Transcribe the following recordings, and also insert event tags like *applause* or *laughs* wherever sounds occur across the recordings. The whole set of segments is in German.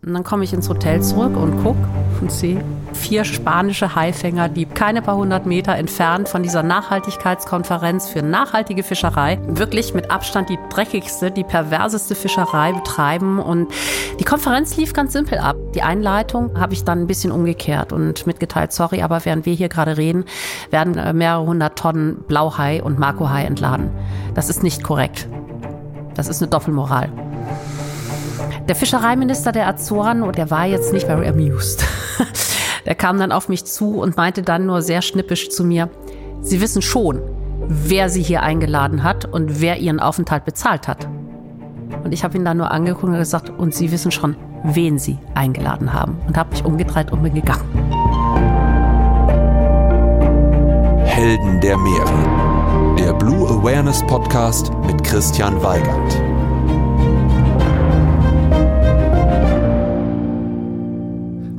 Und dann komme ich ins Hotel zurück und gucke und sehe vier spanische Haifänger, die keine paar hundert Meter entfernt von dieser Nachhaltigkeitskonferenz für nachhaltige Fischerei wirklich mit Abstand die dreckigste, die perverseste Fischerei betreiben. Und die Konferenz lief ganz simpel ab. Die Einleitung habe ich dann ein bisschen umgekehrt und mitgeteilt, sorry, aber während wir hier gerade reden, werden äh, mehrere hundert Tonnen Blauhai und Makohai entladen. Das ist nicht korrekt. Das ist eine Doppelmoral. Der Fischereiminister der Azoren, und der war jetzt nicht very amused. *laughs* Der kam dann auf mich zu und meinte dann nur sehr schnippisch zu mir, Sie wissen schon, wer Sie hier eingeladen hat und wer Ihren Aufenthalt bezahlt hat. Und ich habe ihn dann nur angeguckt und gesagt, und Sie wissen schon, wen Sie eingeladen haben. Und habe mich umgedreht und bin gegangen. Helden der Meere. Der Blue Awareness Podcast mit Christian Weigand.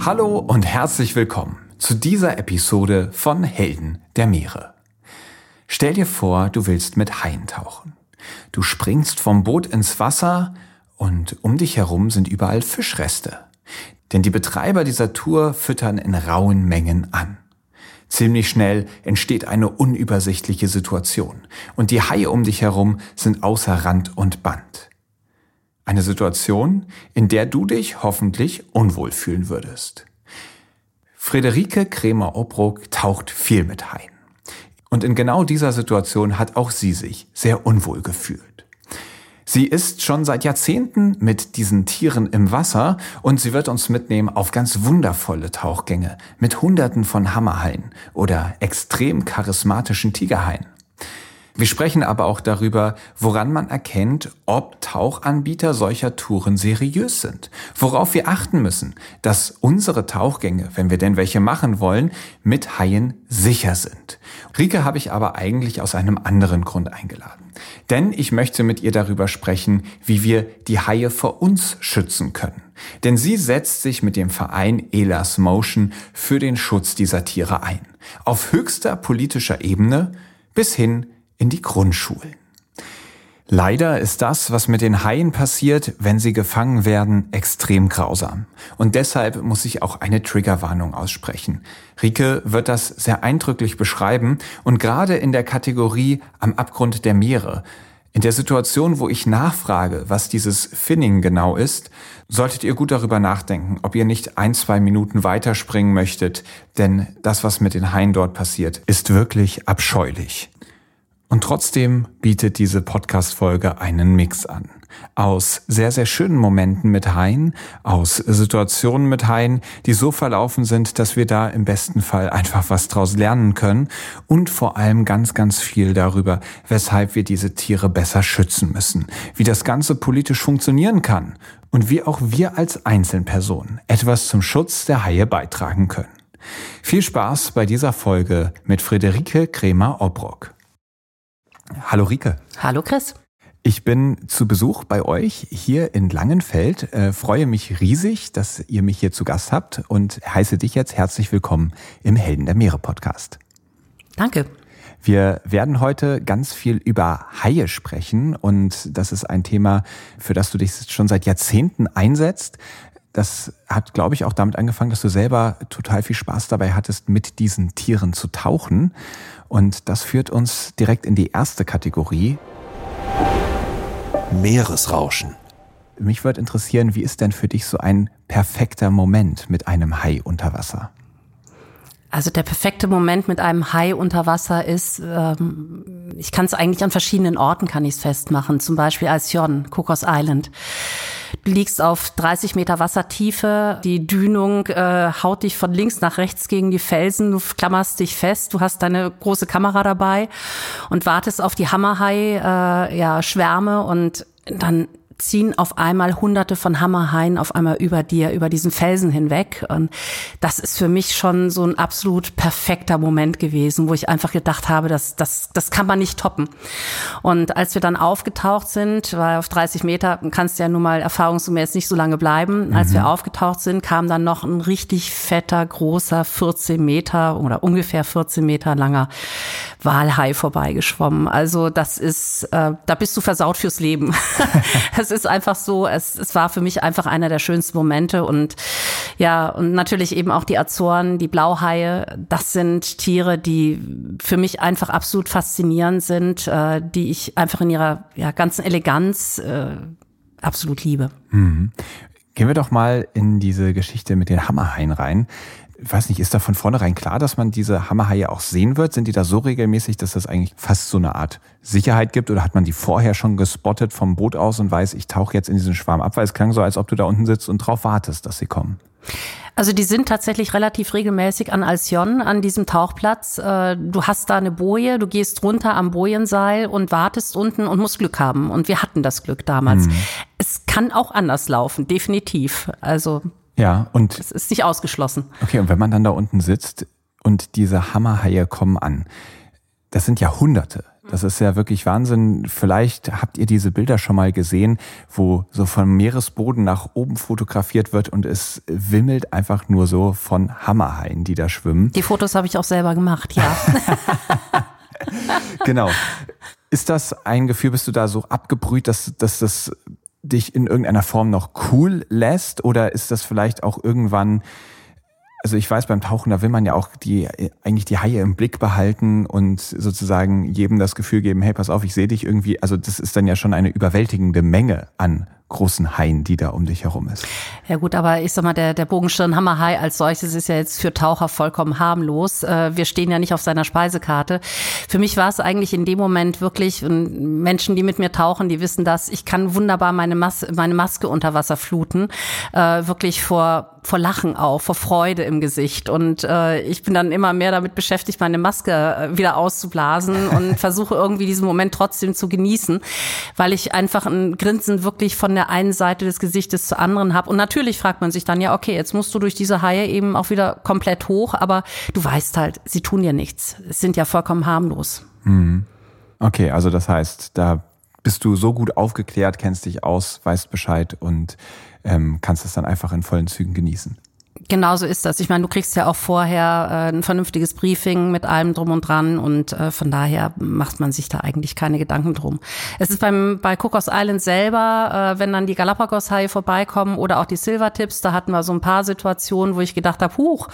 Hallo und herzlich willkommen zu dieser Episode von Helden der Meere. Stell dir vor, du willst mit Haien tauchen. Du springst vom Boot ins Wasser und um dich herum sind überall Fischreste. Denn die Betreiber dieser Tour füttern in rauen Mengen an. Ziemlich schnell entsteht eine unübersichtliche Situation und die Haie um dich herum sind außer Rand und Band. Eine Situation, in der du dich hoffentlich unwohl fühlen würdest. Friederike Kremer-Obruck taucht viel mit Haien. Und in genau dieser Situation hat auch sie sich sehr unwohl gefühlt. Sie ist schon seit Jahrzehnten mit diesen Tieren im Wasser und sie wird uns mitnehmen auf ganz wundervolle Tauchgänge mit Hunderten von Hammerhaien oder extrem charismatischen Tigerhaien. Wir sprechen aber auch darüber, woran man erkennt, ob Tauchanbieter solcher Touren seriös sind. Worauf wir achten müssen, dass unsere Tauchgänge, wenn wir denn welche machen wollen, mit Haien sicher sind. Rike habe ich aber eigentlich aus einem anderen Grund eingeladen. Denn ich möchte mit ihr darüber sprechen, wie wir die Haie vor uns schützen können. Denn sie setzt sich mit dem Verein Elas Motion für den Schutz dieser Tiere ein. Auf höchster politischer Ebene bis hin in die Grundschulen. Leider ist das, was mit den Haien passiert, wenn sie gefangen werden, extrem grausam. Und deshalb muss ich auch eine Triggerwarnung aussprechen. Rike wird das sehr eindrücklich beschreiben und gerade in der Kategorie am Abgrund der Meere, in der Situation, wo ich nachfrage, was dieses Finning genau ist, solltet ihr gut darüber nachdenken, ob ihr nicht ein, zwei Minuten weiterspringen möchtet, denn das, was mit den Haien dort passiert, ist wirklich abscheulich. Und trotzdem bietet diese Podcast-Folge einen Mix an. Aus sehr, sehr schönen Momenten mit Haien, aus Situationen mit Haien, die so verlaufen sind, dass wir da im besten Fall einfach was draus lernen können und vor allem ganz, ganz viel darüber, weshalb wir diese Tiere besser schützen müssen, wie das Ganze politisch funktionieren kann und wie auch wir als Einzelpersonen etwas zum Schutz der Haie beitragen können. Viel Spaß bei dieser Folge mit Friederike Kremer-Obrock. Hallo Rike. Hallo Chris. Ich bin zu Besuch bei euch hier in Langenfeld. Äh, freue mich riesig, dass ihr mich hier zu Gast habt und heiße dich jetzt herzlich willkommen im Helden der Meere Podcast. Danke. Wir werden heute ganz viel über Haie sprechen und das ist ein Thema, für das du dich schon seit Jahrzehnten einsetzt. Das hat, glaube ich, auch damit angefangen, dass du selber total viel Spaß dabei hattest, mit diesen Tieren zu tauchen. Und das führt uns direkt in die erste Kategorie. Meeresrauschen. Mich würde interessieren, wie ist denn für dich so ein perfekter Moment mit einem Hai unter Wasser? Also der perfekte Moment mit einem Hai unter Wasser ist, ähm, ich kann es eigentlich an verschiedenen Orten kann ich es festmachen. Zum Beispiel als Jon, Cocos Island. Du liegst auf 30 Meter Wassertiefe, die Dünung äh, haut dich von links nach rechts gegen die Felsen, du klammerst dich fest, du hast deine große Kamera dabei und wartest auf die Hammerhai, äh, ja, Schwärme. Und dann ziehen auf einmal hunderte von Hammerhaien auf einmal über dir, über diesen Felsen hinweg. Und das ist für mich schon so ein absolut perfekter Moment gewesen, wo ich einfach gedacht habe, das, das, das kann man nicht toppen. Und als wir dann aufgetaucht sind, weil auf 30 Meter kannst du ja nun mal erfahrungsgemäß nicht so lange bleiben. Mhm. Als wir aufgetaucht sind, kam dann noch ein richtig fetter, großer 14 Meter oder ungefähr 14 Meter langer Walhai vorbeigeschwommen. Also das ist, äh, da bist du versaut fürs Leben. *laughs* es ist einfach so, es, es war für mich einfach einer der schönsten Momente und ja, und natürlich eben auch die Azoren, die Blauhaie, das sind Tiere, die für mich einfach absolut faszinierend sind, äh, die ich einfach in ihrer ja, ganzen Eleganz äh, absolut liebe. Mhm. Gehen wir doch mal in diese Geschichte mit den Hammerhaien rein ich weiß nicht, ist da von vornherein klar, dass man diese Hammerhaie auch sehen wird? Sind die da so regelmäßig, dass das eigentlich fast so eine Art Sicherheit gibt? Oder hat man die vorher schon gespottet vom Boot aus und weiß, ich tauche jetzt in diesen Schwarm ab? Weil es klang so, als ob du da unten sitzt und drauf wartest, dass sie kommen. Also die sind tatsächlich relativ regelmäßig an Alcyon, an diesem Tauchplatz. Äh, du hast da eine Boje, du gehst runter am Bojenseil und wartest unten und musst Glück haben. Und wir hatten das Glück damals. Mhm. Es kann auch anders laufen, definitiv. Also ja, und. Es ist nicht ausgeschlossen. Okay, und wenn man dann da unten sitzt und diese Hammerhaie kommen an, das sind ja Hunderte. Das ist ja wirklich Wahnsinn. Vielleicht habt ihr diese Bilder schon mal gesehen, wo so vom Meeresboden nach oben fotografiert wird und es wimmelt einfach nur so von Hammerhaien, die da schwimmen. Die Fotos habe ich auch selber gemacht, ja. *laughs* genau. Ist das ein Gefühl, bist du da so abgebrüht, dass, dass das dich in irgendeiner Form noch cool lässt? Oder ist das vielleicht auch irgendwann, also ich weiß, beim Tauchen, da will man ja auch die, eigentlich die Haie im Blick behalten und sozusagen jedem das Gefühl geben, hey, pass auf, ich sehe dich irgendwie. Also das ist dann ja schon eine überwältigende Menge an großen Haien, die da um dich herum ist. Ja gut, aber ich sag mal, der, der Bogenschirnhammerhai als solches ist ja jetzt für Taucher vollkommen harmlos. Äh, wir stehen ja nicht auf seiner Speisekarte. Für mich war es eigentlich in dem Moment wirklich, Menschen, die mit mir tauchen, die wissen das, ich kann wunderbar meine, Mas meine Maske unter Wasser fluten, äh, wirklich vor vor Lachen auf, vor Freude im Gesicht. Und äh, ich bin dann immer mehr damit beschäftigt, meine Maske äh, wieder auszublasen *laughs* und versuche irgendwie diesen Moment trotzdem zu genießen, weil ich einfach ein Grinsen wirklich von der einen Seite des Gesichtes zur anderen habe. Und natürlich fragt man sich dann, ja, okay, jetzt musst du durch diese Haie eben auch wieder komplett hoch, aber du weißt halt, sie tun dir nichts. Es sind ja vollkommen harmlos. Mhm. Okay, also das heißt, da bist du so gut aufgeklärt, kennst dich aus, weißt Bescheid und ähm, kannst es dann einfach in vollen Zügen genießen. Genau so ist das. Ich meine, du kriegst ja auch vorher äh, ein vernünftiges Briefing mit allem drum und dran und äh, von daher macht man sich da eigentlich keine Gedanken drum. Es ist beim bei Cocos Island selber, äh, wenn dann die Galapagos-Haie vorbeikommen oder auch die Silvertips, da hatten wir so ein paar Situationen, wo ich gedacht habe, huch,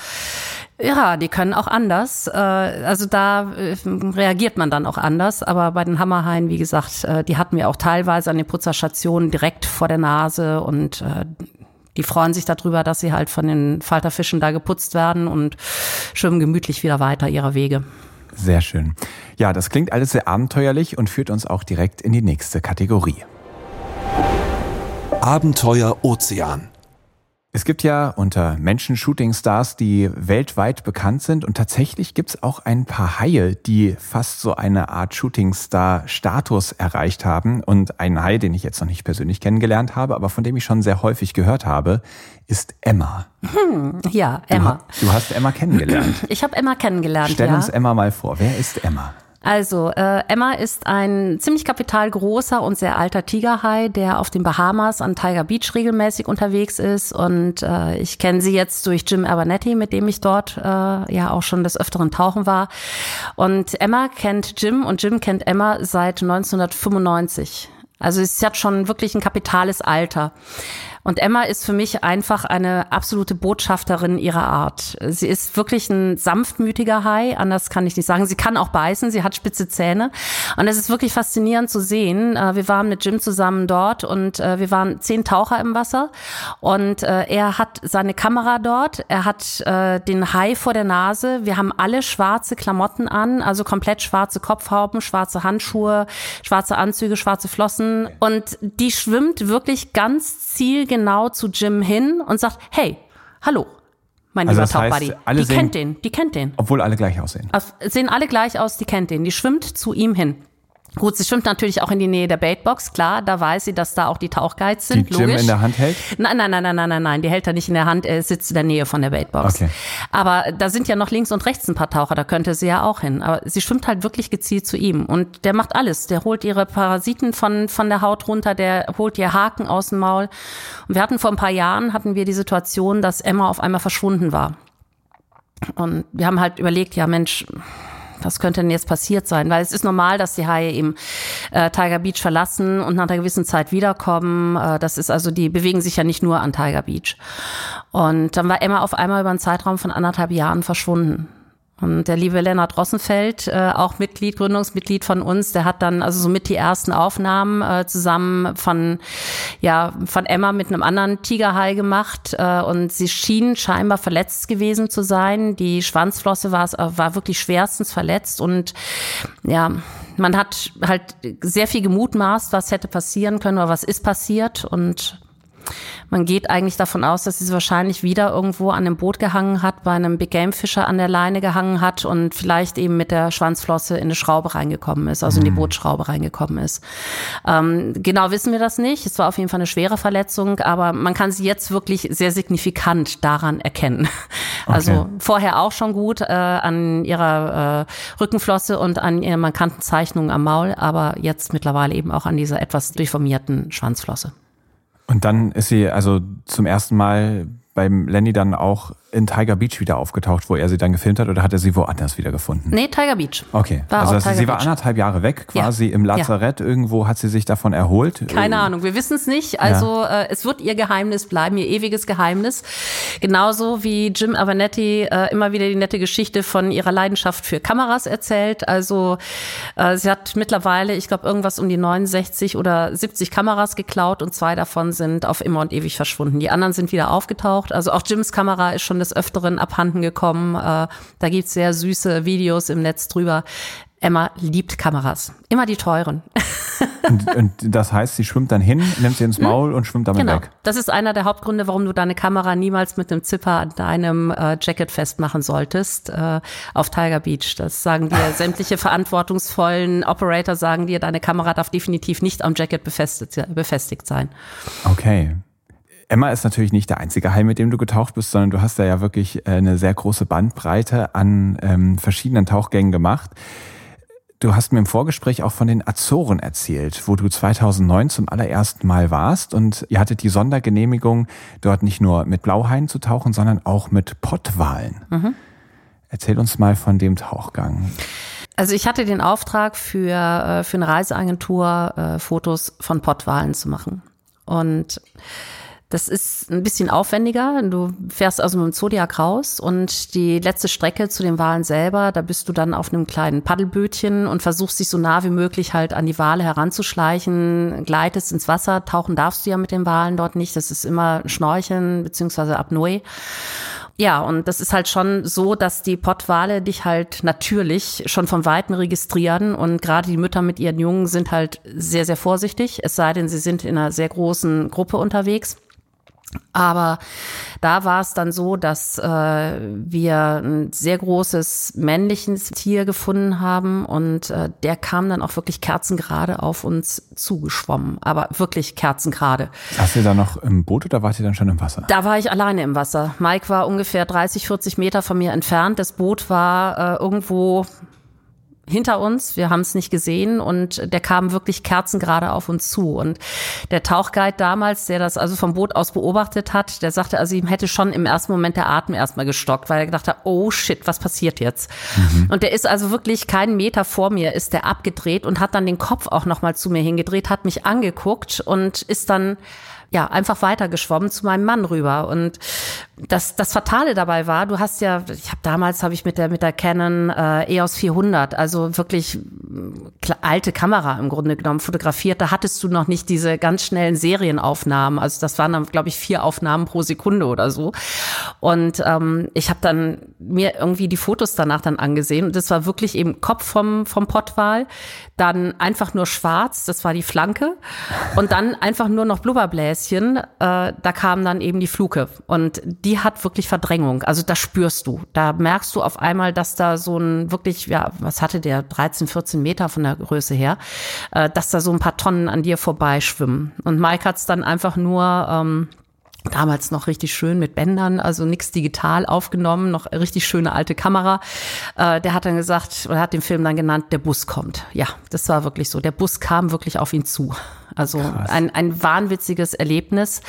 ja, die können auch anders. Äh, also da äh, reagiert man dann auch anders. Aber bei den Hammerhaien, wie gesagt, äh, die hatten wir auch teilweise an den Putzerstationen direkt vor der Nase und die freuen sich darüber, dass sie halt von den Falterfischen da geputzt werden und schwimmen gemütlich wieder weiter ihrer Wege. Sehr schön. Ja, das klingt alles sehr abenteuerlich und führt uns auch direkt in die nächste Kategorie. Abenteuer Ozean. Es gibt ja unter Menschen Shooting-Stars, die weltweit bekannt sind und tatsächlich gibt es auch ein paar Haie, die fast so eine Art Shooting-Star-Status erreicht haben. Und ein Hai, den ich jetzt noch nicht persönlich kennengelernt habe, aber von dem ich schon sehr häufig gehört habe, ist Emma. Hm, ja, Emma. Du, du, hast Emma kennengelernt. Ich habe Emma kennengelernt. Stell ja. uns Emma mal vor. Wer ist Emma? Also, äh, Emma ist ein ziemlich kapitalgroßer und sehr alter Tigerhai, der auf den Bahamas an Tiger Beach regelmäßig unterwegs ist. Und äh, ich kenne sie jetzt durch Jim Abernethy, mit dem ich dort äh, ja auch schon des Öfteren tauchen war. Und Emma kennt Jim und Jim kennt Emma seit 1995. Also es hat schon wirklich ein kapitales Alter. Und Emma ist für mich einfach eine absolute Botschafterin ihrer Art. Sie ist wirklich ein sanftmütiger Hai, anders kann ich nicht sagen. Sie kann auch beißen, sie hat spitze Zähne. Und es ist wirklich faszinierend zu sehen. Äh, wir waren mit Jim zusammen dort und äh, wir waren zehn Taucher im Wasser. Und äh, er hat seine Kamera dort, er hat den Hai vor der Nase. Wir haben alle schwarze Klamotten an, also komplett schwarze Kopfhauben, schwarze Handschuhe, schwarze Anzüge, schwarze Flossen. Und die schwimmt wirklich ganz zielgenau genau zu Jim hin und sagt, hey, hallo, mein also lieber Top Buddy. Die sehen, kennt den, die kennt den. Obwohl alle gleich aussehen. Sehen alle gleich aus, die kennt den. Die schwimmt zu ihm hin. Gut, sie schwimmt natürlich auch in die Nähe der Baitbox, klar, da weiß sie, dass da auch die Tauchguides sind, die Jim logisch. in der Hand hält? Nein, nein, nein, nein, nein, nein, nein, die hält er nicht in der Hand, er sitzt in der Nähe von der Baitbox. Okay. Aber da sind ja noch links und rechts ein paar Taucher, da könnte sie ja auch hin. Aber sie schwimmt halt wirklich gezielt zu ihm und der macht alles. Der holt ihre Parasiten von, von der Haut runter, der holt ihr Haken aus dem Maul. Und wir hatten vor ein paar Jahren, hatten wir die Situation, dass Emma auf einmal verschwunden war. Und wir haben halt überlegt, ja Mensch, was könnte denn jetzt passiert sein? Weil es ist normal, dass die Haie eben äh, Tiger Beach verlassen und nach einer gewissen Zeit wiederkommen. Äh, das ist also, die bewegen sich ja nicht nur an Tiger Beach. Und dann war Emma auf einmal über einen Zeitraum von anderthalb Jahren verschwunden. Und der liebe Lennart Rossenfeld, äh, auch Mitglied, Gründungsmitglied von uns, der hat dann also somit die ersten Aufnahmen äh, zusammen von, ja, von Emma mit einem anderen Tigerhai gemacht. Äh, und sie schien scheinbar verletzt gewesen zu sein. Die Schwanzflosse war, war wirklich schwerstens verletzt und ja, man hat halt sehr viel gemutmaßt, was hätte passieren können oder was ist passiert und man geht eigentlich davon aus, dass sie wahrscheinlich wieder irgendwo an einem Boot gehangen hat, bei einem Big Game Fischer an der Leine gehangen hat und vielleicht eben mit der Schwanzflosse in eine Schraube reingekommen ist, also in die mhm. Bootschraube reingekommen ist. Ähm, genau wissen wir das nicht. Es war auf jeden Fall eine schwere Verletzung, aber man kann sie jetzt wirklich sehr signifikant daran erkennen. Also okay. vorher auch schon gut äh, an ihrer äh, Rückenflosse und an ihren markanten Zeichnungen am Maul, aber jetzt mittlerweile eben auch an dieser etwas deformierten Schwanzflosse. Und dann ist sie also zum ersten Mal beim Lenny dann auch in Tiger Beach wieder aufgetaucht, wo er sie dann gefilmt hat, oder hat er sie woanders wieder gefunden? Nee, Tiger Beach. Okay. War also sie Tiger war Beach. anderthalb Jahre weg, quasi ja. im Lazarett. Ja. Irgendwo hat sie sich davon erholt. Keine Ahnung, wir wissen es nicht. Also ja. äh, es wird ihr Geheimnis bleiben, ihr ewiges Geheimnis. Genauso wie Jim Avanetti äh, immer wieder die nette Geschichte von ihrer Leidenschaft für Kameras erzählt. Also äh, sie hat mittlerweile, ich glaube, irgendwas um die 69 oder 70 Kameras geklaut und zwei davon sind auf immer und ewig verschwunden. Die anderen sind wieder aufgetaucht. Also auch Jims Kamera ist schon des Öfteren abhanden gekommen. Äh, da gibt's sehr süße Videos im Netz drüber. Emma liebt Kameras. Immer die teuren. *laughs* und, und, das heißt, sie schwimmt dann hin, nimmt sie ins hm? Maul und schwimmt damit genau. weg. Das ist einer der Hauptgründe, warum du deine Kamera niemals mit einem Zipper an deinem äh, Jacket festmachen solltest äh, auf Tiger Beach. Das sagen dir *laughs* sämtliche verantwortungsvollen Operator sagen dir, deine Kamera darf definitiv nicht am Jacket befestigt, befestigt sein. Okay. Emma ist natürlich nicht der einzige Hai, mit dem du getaucht bist, sondern du hast da ja wirklich äh, eine sehr große Bandbreite an ähm, verschiedenen Tauchgängen gemacht. Du hast mir im Vorgespräch auch von den Azoren erzählt, wo du 2009 zum allerersten Mal warst und ihr hattet die Sondergenehmigung, dort nicht nur mit Blauhaien zu tauchen, sondern auch mit Pottwalen. Mhm. Erzähl uns mal von dem Tauchgang. Also ich hatte den Auftrag für, äh, für eine Reiseagentur, äh, Fotos von Pottwalen zu machen. Und das ist ein bisschen aufwendiger. Du fährst also mit dem Zodiac raus und die letzte Strecke zu den Walen selber, da bist du dann auf einem kleinen Paddelbötchen und versuchst dich so nah wie möglich halt an die Wale heranzuschleichen, gleitest ins Wasser. Tauchen darfst du ja mit den Walen dort nicht. Das ist immer Schnorcheln beziehungsweise Apnoe. Ja, und das ist halt schon so, dass die Pottwale dich halt natürlich schon von Weitem registrieren und gerade die Mütter mit ihren Jungen sind halt sehr, sehr vorsichtig, es sei denn, sie sind in einer sehr großen Gruppe unterwegs. Aber da war es dann so, dass äh, wir ein sehr großes männliches Tier gefunden haben und äh, der kam dann auch wirklich kerzengerade auf uns zugeschwommen. Aber wirklich kerzengerade. Saßt ihr da noch im Boot oder wart ihr dann schon im Wasser? Da war ich alleine im Wasser. Mike war ungefähr 30, 40 Meter von mir entfernt. Das Boot war äh, irgendwo hinter uns, wir haben es nicht gesehen und der kam wirklich kerzengerade auf uns zu. Und der Tauchguide damals, der das also vom Boot aus beobachtet hat, der sagte, also ihm hätte schon im ersten Moment der Atem erstmal gestockt, weil er gedacht hat, oh shit, was passiert jetzt? Mhm. Und der ist also wirklich keinen Meter vor mir, ist der abgedreht und hat dann den Kopf auch nochmal zu mir hingedreht, hat mich angeguckt und ist dann ja, einfach weitergeschwommen zu meinem Mann rüber. Und das, das Fatale dabei war, du hast ja, ich habe damals habe ich mit der mit der Canon äh, EOS 400, also wirklich alte Kamera im Grunde genommen fotografiert. Da hattest du noch nicht diese ganz schnellen Serienaufnahmen. Also das waren dann, glaube ich, vier Aufnahmen pro Sekunde oder so. Und ähm, ich habe dann mir irgendwie die Fotos danach dann angesehen und das war wirklich eben Kopf vom vom Pottwal, dann einfach nur schwarz, das war die Flanke und dann einfach nur noch Blubberbläschen. Äh, da kam dann eben die Fluke und die hat wirklich Verdrängung. Also das spürst du. Da merkst du auf einmal, dass da so ein wirklich, ja, was hatte der, 13, 14 Meter von der Größe her, äh, dass da so ein paar Tonnen an dir vorbeischwimmen. Und Mike hat's dann einfach nur ähm, damals noch richtig schön mit Bändern, also nichts digital aufgenommen, noch richtig schöne alte Kamera. Äh, der hat dann gesagt, oder hat den Film dann genannt, der Bus kommt. Ja, das war wirklich so. Der Bus kam wirklich auf ihn zu. Also ein, ein wahnwitziges Erlebnis.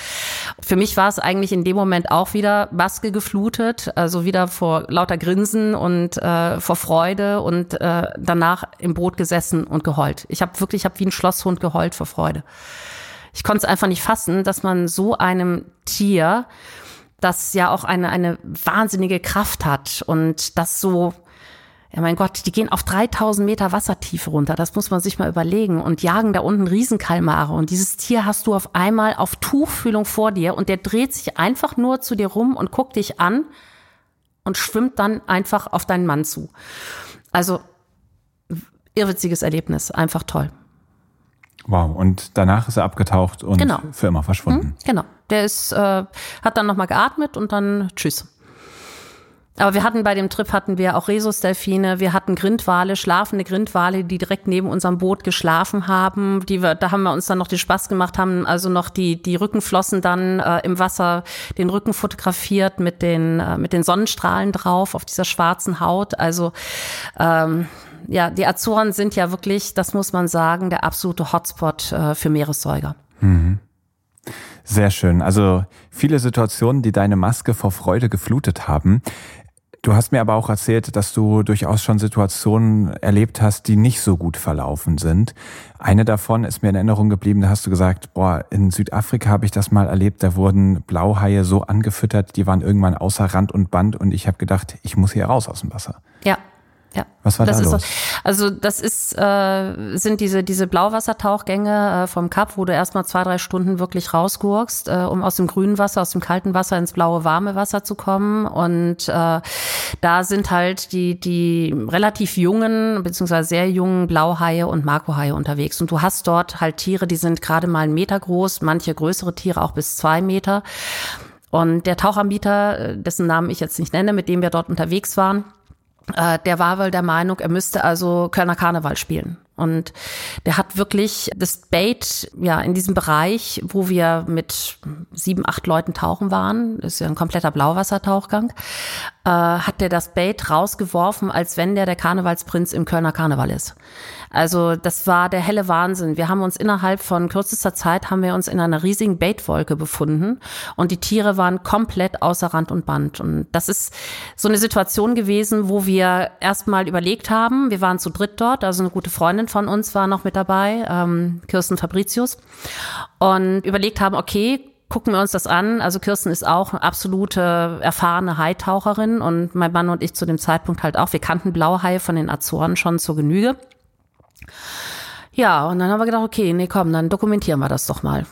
Für mich war es eigentlich in dem Moment auch wieder Maske geflutet, also wieder vor lauter Grinsen und äh, vor Freude und äh, danach im Boot gesessen und geheult. Ich habe wirklich, ich habe wie ein Schlosshund geheult vor Freude. Ich konnte es einfach nicht fassen, dass man so einem Tier, das ja auch eine, eine wahnsinnige Kraft hat und das so ja, mein Gott, die gehen auf 3000 Meter Wassertiefe runter. Das muss man sich mal überlegen und jagen da unten Riesenkalmare. Und dieses Tier hast du auf einmal auf Tuchfühlung vor dir und der dreht sich einfach nur zu dir rum und guckt dich an und schwimmt dann einfach auf deinen Mann zu. Also, irrwitziges Erlebnis. Einfach toll. Wow, und danach ist er abgetaucht und genau. für immer verschwunden. Hm, genau. Der ist, äh, hat dann nochmal geatmet und dann tschüss. Aber wir hatten bei dem Trip hatten wir auch Rhesusdelfine, wir hatten Grindwale, schlafende Grindwale, die direkt neben unserem Boot geschlafen haben. Die wir, da haben wir uns dann noch den Spaß gemacht, haben also noch die die Rückenflossen dann äh, im Wasser den Rücken fotografiert mit den äh, mit den Sonnenstrahlen drauf auf dieser schwarzen Haut. Also ähm, ja, die Azoren sind ja wirklich, das muss man sagen, der absolute Hotspot äh, für Meeressäuger. Mhm. Sehr schön. Also viele Situationen, die deine Maske vor Freude geflutet haben. Du hast mir aber auch erzählt, dass du durchaus schon Situationen erlebt hast, die nicht so gut verlaufen sind. Eine davon ist mir in Erinnerung geblieben, da hast du gesagt, boah, in Südafrika habe ich das mal erlebt, da wurden Blauhaie so angefüttert, die waren irgendwann außer Rand und Band und ich habe gedacht, ich muss hier raus aus dem Wasser. Ja, ja. Was war das da ist los? So, also das ist äh, sind diese diese Blauwassertauchgänge äh, vom Kap, wo du erstmal zwei drei Stunden wirklich rausgurkst, äh, um aus dem grünen Wasser, aus dem kalten Wasser ins blaue warme Wasser zu kommen. Und äh, da sind halt die die relativ jungen beziehungsweise sehr jungen Blauhaie und Makohaie unterwegs. Und du hast dort halt Tiere, die sind gerade mal einen Meter groß, manche größere Tiere auch bis zwei Meter. Und der Tauchanbieter, äh, dessen Namen ich jetzt nicht nenne, mit dem wir dort unterwegs waren, äh, der war wohl der Meinung, er müsste also Kölner Karneval spielen. Und der hat wirklich das Bait, ja, in diesem Bereich, wo wir mit sieben, acht Leuten tauchen waren, ist ja ein kompletter Blauwassertauchgang, äh, hat der das Bait rausgeworfen, als wenn der der Karnevalsprinz im Kölner Karneval ist. Also das war der helle Wahnsinn. Wir haben uns innerhalb von kürzester Zeit haben wir uns in einer riesigen Baitwolke befunden und die Tiere waren komplett außer Rand und Band. Und das ist so eine Situation gewesen, wo wir erstmal überlegt haben, wir waren zu dritt dort, also eine gute Freundin von uns war noch mit dabei, ähm, Kirsten Fabricius, und überlegt haben, okay, gucken wir uns das an. Also Kirsten ist auch eine absolute erfahrene Haitaucherin und mein Mann und ich zu dem Zeitpunkt halt auch. Wir kannten Blauhaie von den Azoren schon zur Genüge. Ja, und dann haben wir gedacht, okay, nee, komm, dann dokumentieren wir das doch mal.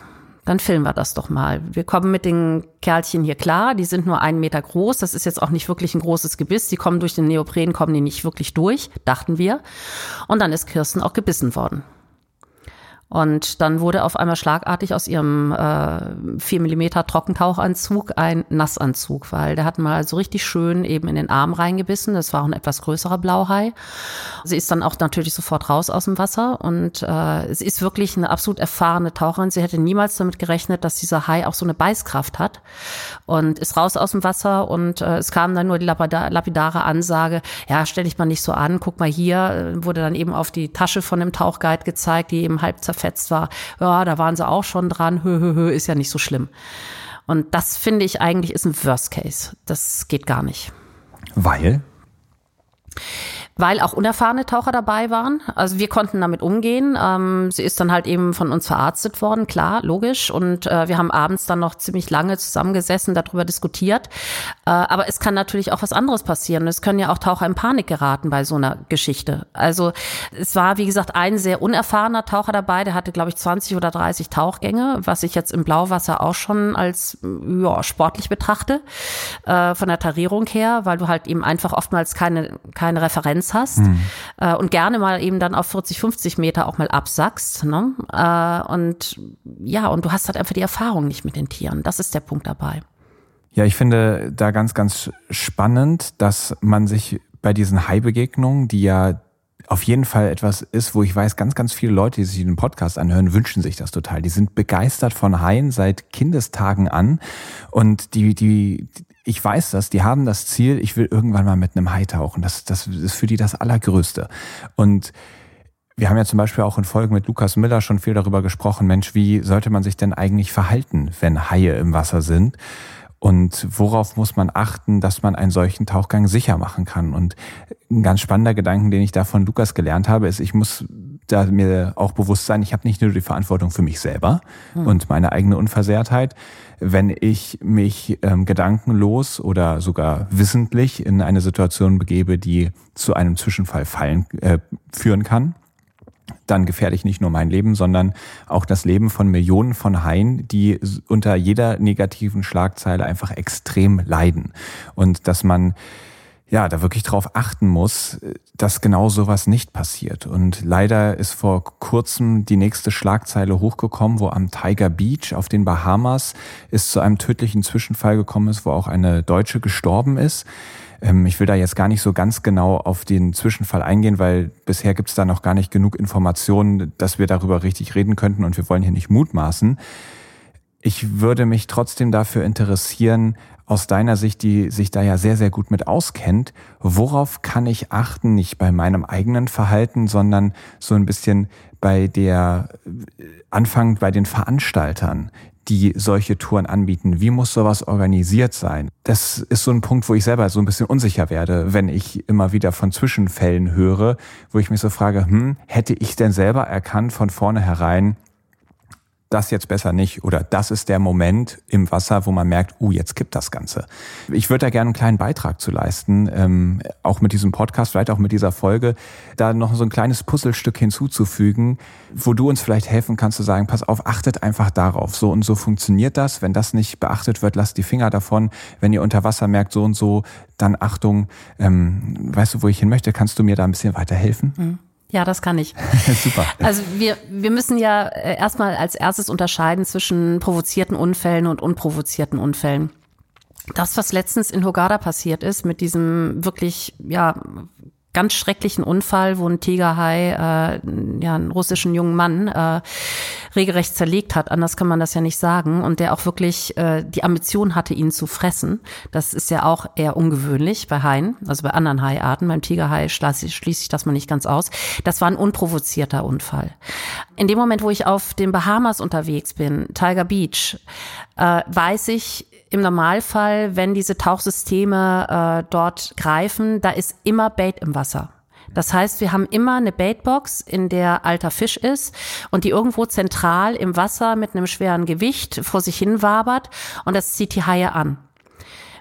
Dann filmen wir das doch mal. Wir kommen mit den Kerlchen hier klar. Die sind nur einen Meter groß. Das ist jetzt auch nicht wirklich ein großes Gebiss. Die kommen durch den Neopren, kommen die nicht wirklich durch, dachten wir. Und dann ist Kirsten auch gebissen worden. Und dann wurde auf einmal schlagartig aus ihrem äh, 4 Millimeter Trockentauchanzug ein Nassanzug, weil der hat mal so richtig schön eben in den Arm reingebissen. Das war auch ein etwas größerer Blauhai. Sie ist dann auch natürlich sofort raus aus dem Wasser und äh, sie ist wirklich eine absolut erfahrene Taucherin. Sie hätte niemals damit gerechnet, dass dieser Hai auch so eine Beißkraft hat und ist raus aus dem Wasser und äh, es kam dann nur die lapidare Ansage, ja, stell dich mal nicht so an, guck mal hier, wurde dann eben auf die Tasche von dem Tauchguide gezeigt, die eben halb zerfällt zerfetzt war, ja, da waren sie auch schon dran, hö, hö, hö, ist ja nicht so schlimm. Und das finde ich eigentlich ist ein Worst Case. Das geht gar nicht. Weil? Weil auch unerfahrene Taucher dabei waren. Also wir konnten damit umgehen. Ähm, sie ist dann halt eben von uns verarztet worden, klar, logisch. Und äh, wir haben abends dann noch ziemlich lange zusammengesessen, darüber diskutiert. Äh, aber es kann natürlich auch was anderes passieren. Es können ja auch Taucher in Panik geraten bei so einer Geschichte. Also es war, wie gesagt, ein sehr unerfahrener Taucher dabei. Der hatte, glaube ich, 20 oder 30 Tauchgänge, was ich jetzt im Blauwasser auch schon als ja, sportlich betrachte, äh, von der Tarierung her, weil du halt eben einfach oftmals keine, keine Referenz Distanz hast mhm. äh, und gerne mal eben dann auf 40, 50 Meter auch mal absackst. Ne? Äh, und ja, und du hast halt einfach die Erfahrung nicht mit den Tieren. Das ist der Punkt dabei. Ja, ich finde da ganz, ganz spannend, dass man sich bei diesen Hai-Begegnungen, die ja auf jeden Fall etwas ist, wo ich weiß, ganz, ganz viele Leute, die sich den Podcast anhören, wünschen sich das total. Die sind begeistert von Haien seit Kindestagen an und die, die, ich weiß das, die haben das Ziel, ich will irgendwann mal mit einem Hai tauchen. Das, das ist für die das Allergrößte. Und Wir haben ja zum Beispiel auch in Folgen mit Lukas Miller schon viel darüber gesprochen, Mensch, wie sollte man sich denn eigentlich verhalten, wenn Haie im Wasser sind? Und worauf muss man achten, dass man einen solchen Tauchgang sicher machen kann? Und ein ganz spannender Gedanken, den ich da von Lukas gelernt habe, ist, ich muss da mir auch bewusst sein, ich habe nicht nur die Verantwortung für mich selber hm. und meine eigene Unversehrtheit. Wenn ich mich ähm, gedankenlos oder sogar wissentlich in eine Situation begebe, die zu einem Zwischenfall fallen, äh, führen kann, dann gefährde ich nicht nur mein Leben, sondern auch das Leben von Millionen von Haien, die unter jeder negativen Schlagzeile einfach extrem leiden. Und dass man ja, da wirklich drauf achten muss, dass genau sowas nicht passiert. Und leider ist vor kurzem die nächste Schlagzeile hochgekommen, wo am Tiger Beach auf den Bahamas es zu einem tödlichen Zwischenfall gekommen ist, wo auch eine Deutsche gestorben ist. Ähm, ich will da jetzt gar nicht so ganz genau auf den Zwischenfall eingehen, weil bisher gibt es da noch gar nicht genug Informationen, dass wir darüber richtig reden könnten und wir wollen hier nicht mutmaßen. Ich würde mich trotzdem dafür interessieren, aus deiner Sicht, die sich da ja sehr, sehr gut mit auskennt, worauf kann ich achten, nicht bei meinem eigenen Verhalten, sondern so ein bisschen bei der Anfang bei den Veranstaltern, die solche Touren anbieten. Wie muss sowas organisiert sein? Das ist so ein Punkt, wo ich selber so ein bisschen unsicher werde, wenn ich immer wieder von Zwischenfällen höre, wo ich mich so frage, hm, hätte ich denn selber erkannt von vornherein, das jetzt besser nicht oder das ist der Moment im Wasser, wo man merkt, uh, jetzt kippt das Ganze. Ich würde da gerne einen kleinen Beitrag zu leisten, ähm, auch mit diesem Podcast, vielleicht auch mit dieser Folge, da noch so ein kleines Puzzlestück hinzuzufügen, wo du uns vielleicht helfen kannst zu sagen, pass auf, achtet einfach darauf, so und so funktioniert das. Wenn das nicht beachtet wird, lasst die Finger davon. Wenn ihr unter Wasser merkt, so und so, dann Achtung. Ähm, weißt du, wo ich hin möchte? Kannst du mir da ein bisschen weiterhelfen? Mhm. Ja, das kann ich. *laughs* Super. Also wir, wir müssen ja äh, erstmal als erstes unterscheiden zwischen provozierten Unfällen und unprovozierten Unfällen. Das, was letztens in Hogada passiert ist, mit diesem wirklich, ja, ganz schrecklichen Unfall, wo ein Tigerhai äh, ja einen russischen jungen Mann äh, regelrecht zerlegt hat. Anders kann man das ja nicht sagen. Und der auch wirklich äh, die Ambition hatte, ihn zu fressen. Das ist ja auch eher ungewöhnlich bei Haien, also bei anderen Haiarten. Beim Tigerhai schließe ich das mal nicht ganz aus. Das war ein unprovozierter Unfall. In dem Moment, wo ich auf den Bahamas unterwegs bin, Tiger Beach, äh, weiß ich, im Normalfall, wenn diese Tauchsysteme äh, dort greifen, da ist immer Bait im Wasser. Das heißt, wir haben immer eine Baitbox, in der alter Fisch ist und die irgendwo zentral im Wasser mit einem schweren Gewicht vor sich hin wabert und das zieht die Haie an.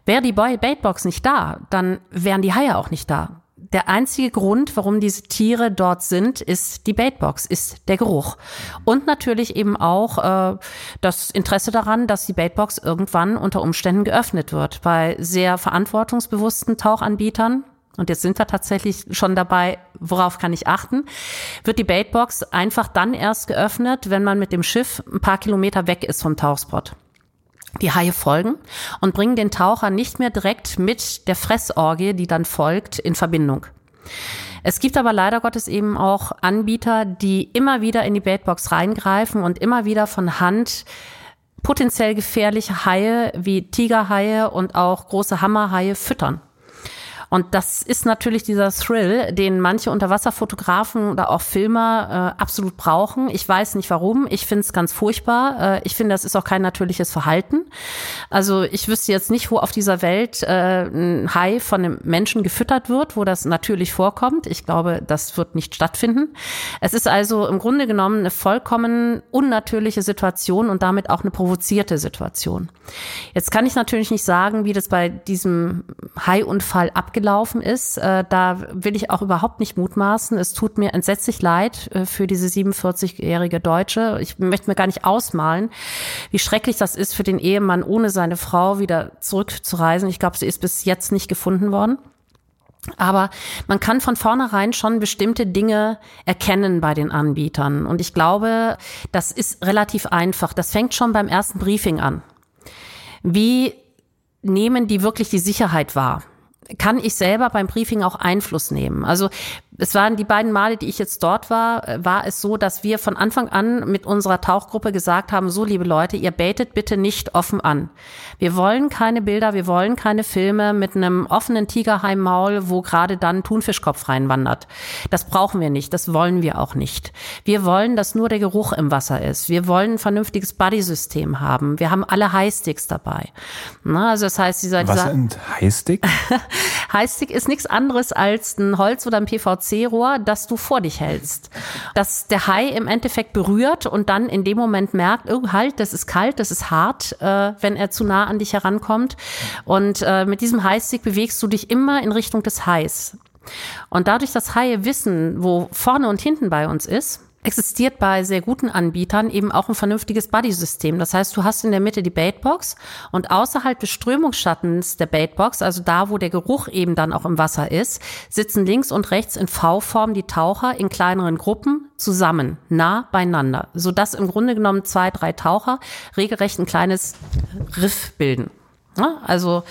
Wäre die Baitbox nicht da, dann wären die Haie auch nicht da der einzige Grund, warum diese Tiere dort sind, ist die Baitbox, ist der Geruch. Und natürlich eben auch äh, das Interesse daran, dass die Baitbox irgendwann unter Umständen geöffnet wird. Bei sehr verantwortungsbewussten Tauchanbietern, und jetzt sind wir tatsächlich schon dabei, worauf kann ich achten, wird die Baitbox einfach dann erst geöffnet, wenn man mit dem Schiff ein paar Kilometer weg ist vom Tauchspot. Die Haie folgen und bringen den Taucher nicht mehr direkt mit der Fressorgie, die dann folgt, in Verbindung. Es gibt aber leider Gottes eben auch Anbieter, die immer wieder in die Baitbox reingreifen und immer wieder von Hand potenziell gefährliche Haie wie Tigerhaie und auch große Hammerhaie füttern. Und das ist natürlich dieser Thrill, den manche Unterwasserfotografen oder auch Filmer äh, absolut brauchen. Ich weiß nicht warum. Ich finde es ganz furchtbar. Äh, ich finde, das ist auch kein natürliches Verhalten. Also ich wüsste jetzt nicht, wo auf dieser Welt äh, ein Hai von einem Menschen gefüttert wird, wo das natürlich vorkommt. Ich glaube, das wird nicht stattfinden. Es ist also im Grunde genommen eine vollkommen unnatürliche Situation und damit auch eine provozierte Situation. Jetzt kann ich natürlich nicht sagen, wie das bei diesem Hai-Unfall abgelaufen gelaufen ist. Äh, da will ich auch überhaupt nicht mutmaßen. Es tut mir entsetzlich leid äh, für diese 47-jährige Deutsche. Ich möchte mir gar nicht ausmalen, wie schrecklich das ist für den Ehemann, ohne seine Frau wieder zurückzureisen. Ich glaube, sie ist bis jetzt nicht gefunden worden. Aber man kann von vornherein schon bestimmte Dinge erkennen bei den Anbietern. Und ich glaube, das ist relativ einfach. Das fängt schon beim ersten Briefing an. Wie nehmen die wirklich die Sicherheit wahr? Kann ich selber beim Briefing auch Einfluss nehmen. Also es waren die beiden Male, die ich jetzt dort war, war es so, dass wir von Anfang an mit unserer Tauchgruppe gesagt haben, so liebe Leute, ihr baitet bitte nicht offen an. Wir wollen keine Bilder, wir wollen keine Filme mit einem offenen Tigerheimmaul, wo gerade dann Thunfischkopf reinwandert. Das brauchen wir nicht, das wollen wir auch nicht. Wir wollen, dass nur der Geruch im Wasser ist. Wir wollen ein vernünftiges Buddy-System haben. Wir haben alle Highsticks dabei. Na, also das heißt, dieser, Was dieser sind Highstick? *laughs* *laughs* Highstick ist nichts anderes als ein Holz oder ein PVC-Rohr, das du vor dich hältst. Dass der Hai im Endeffekt berührt und dann in dem Moment merkt, oh halt, das ist kalt, das ist hart, äh, wenn er zu nah an dich herankommt. Und äh, mit diesem Highstick bewegst du dich immer in Richtung des Hais. Und dadurch, dass Haie wissen, wo vorne und hinten bei uns ist, existiert bei sehr guten Anbietern eben auch ein vernünftiges Buddy-System. Das heißt, du hast in der Mitte die Baitbox und außerhalb des Strömungsschattens der Baitbox, also da, wo der Geruch eben dann auch im Wasser ist, sitzen links und rechts in V-Form die Taucher in kleineren Gruppen zusammen, nah beieinander, sodass im Grunde genommen zwei, drei Taucher regelrecht ein kleines Riff bilden. Ja, also,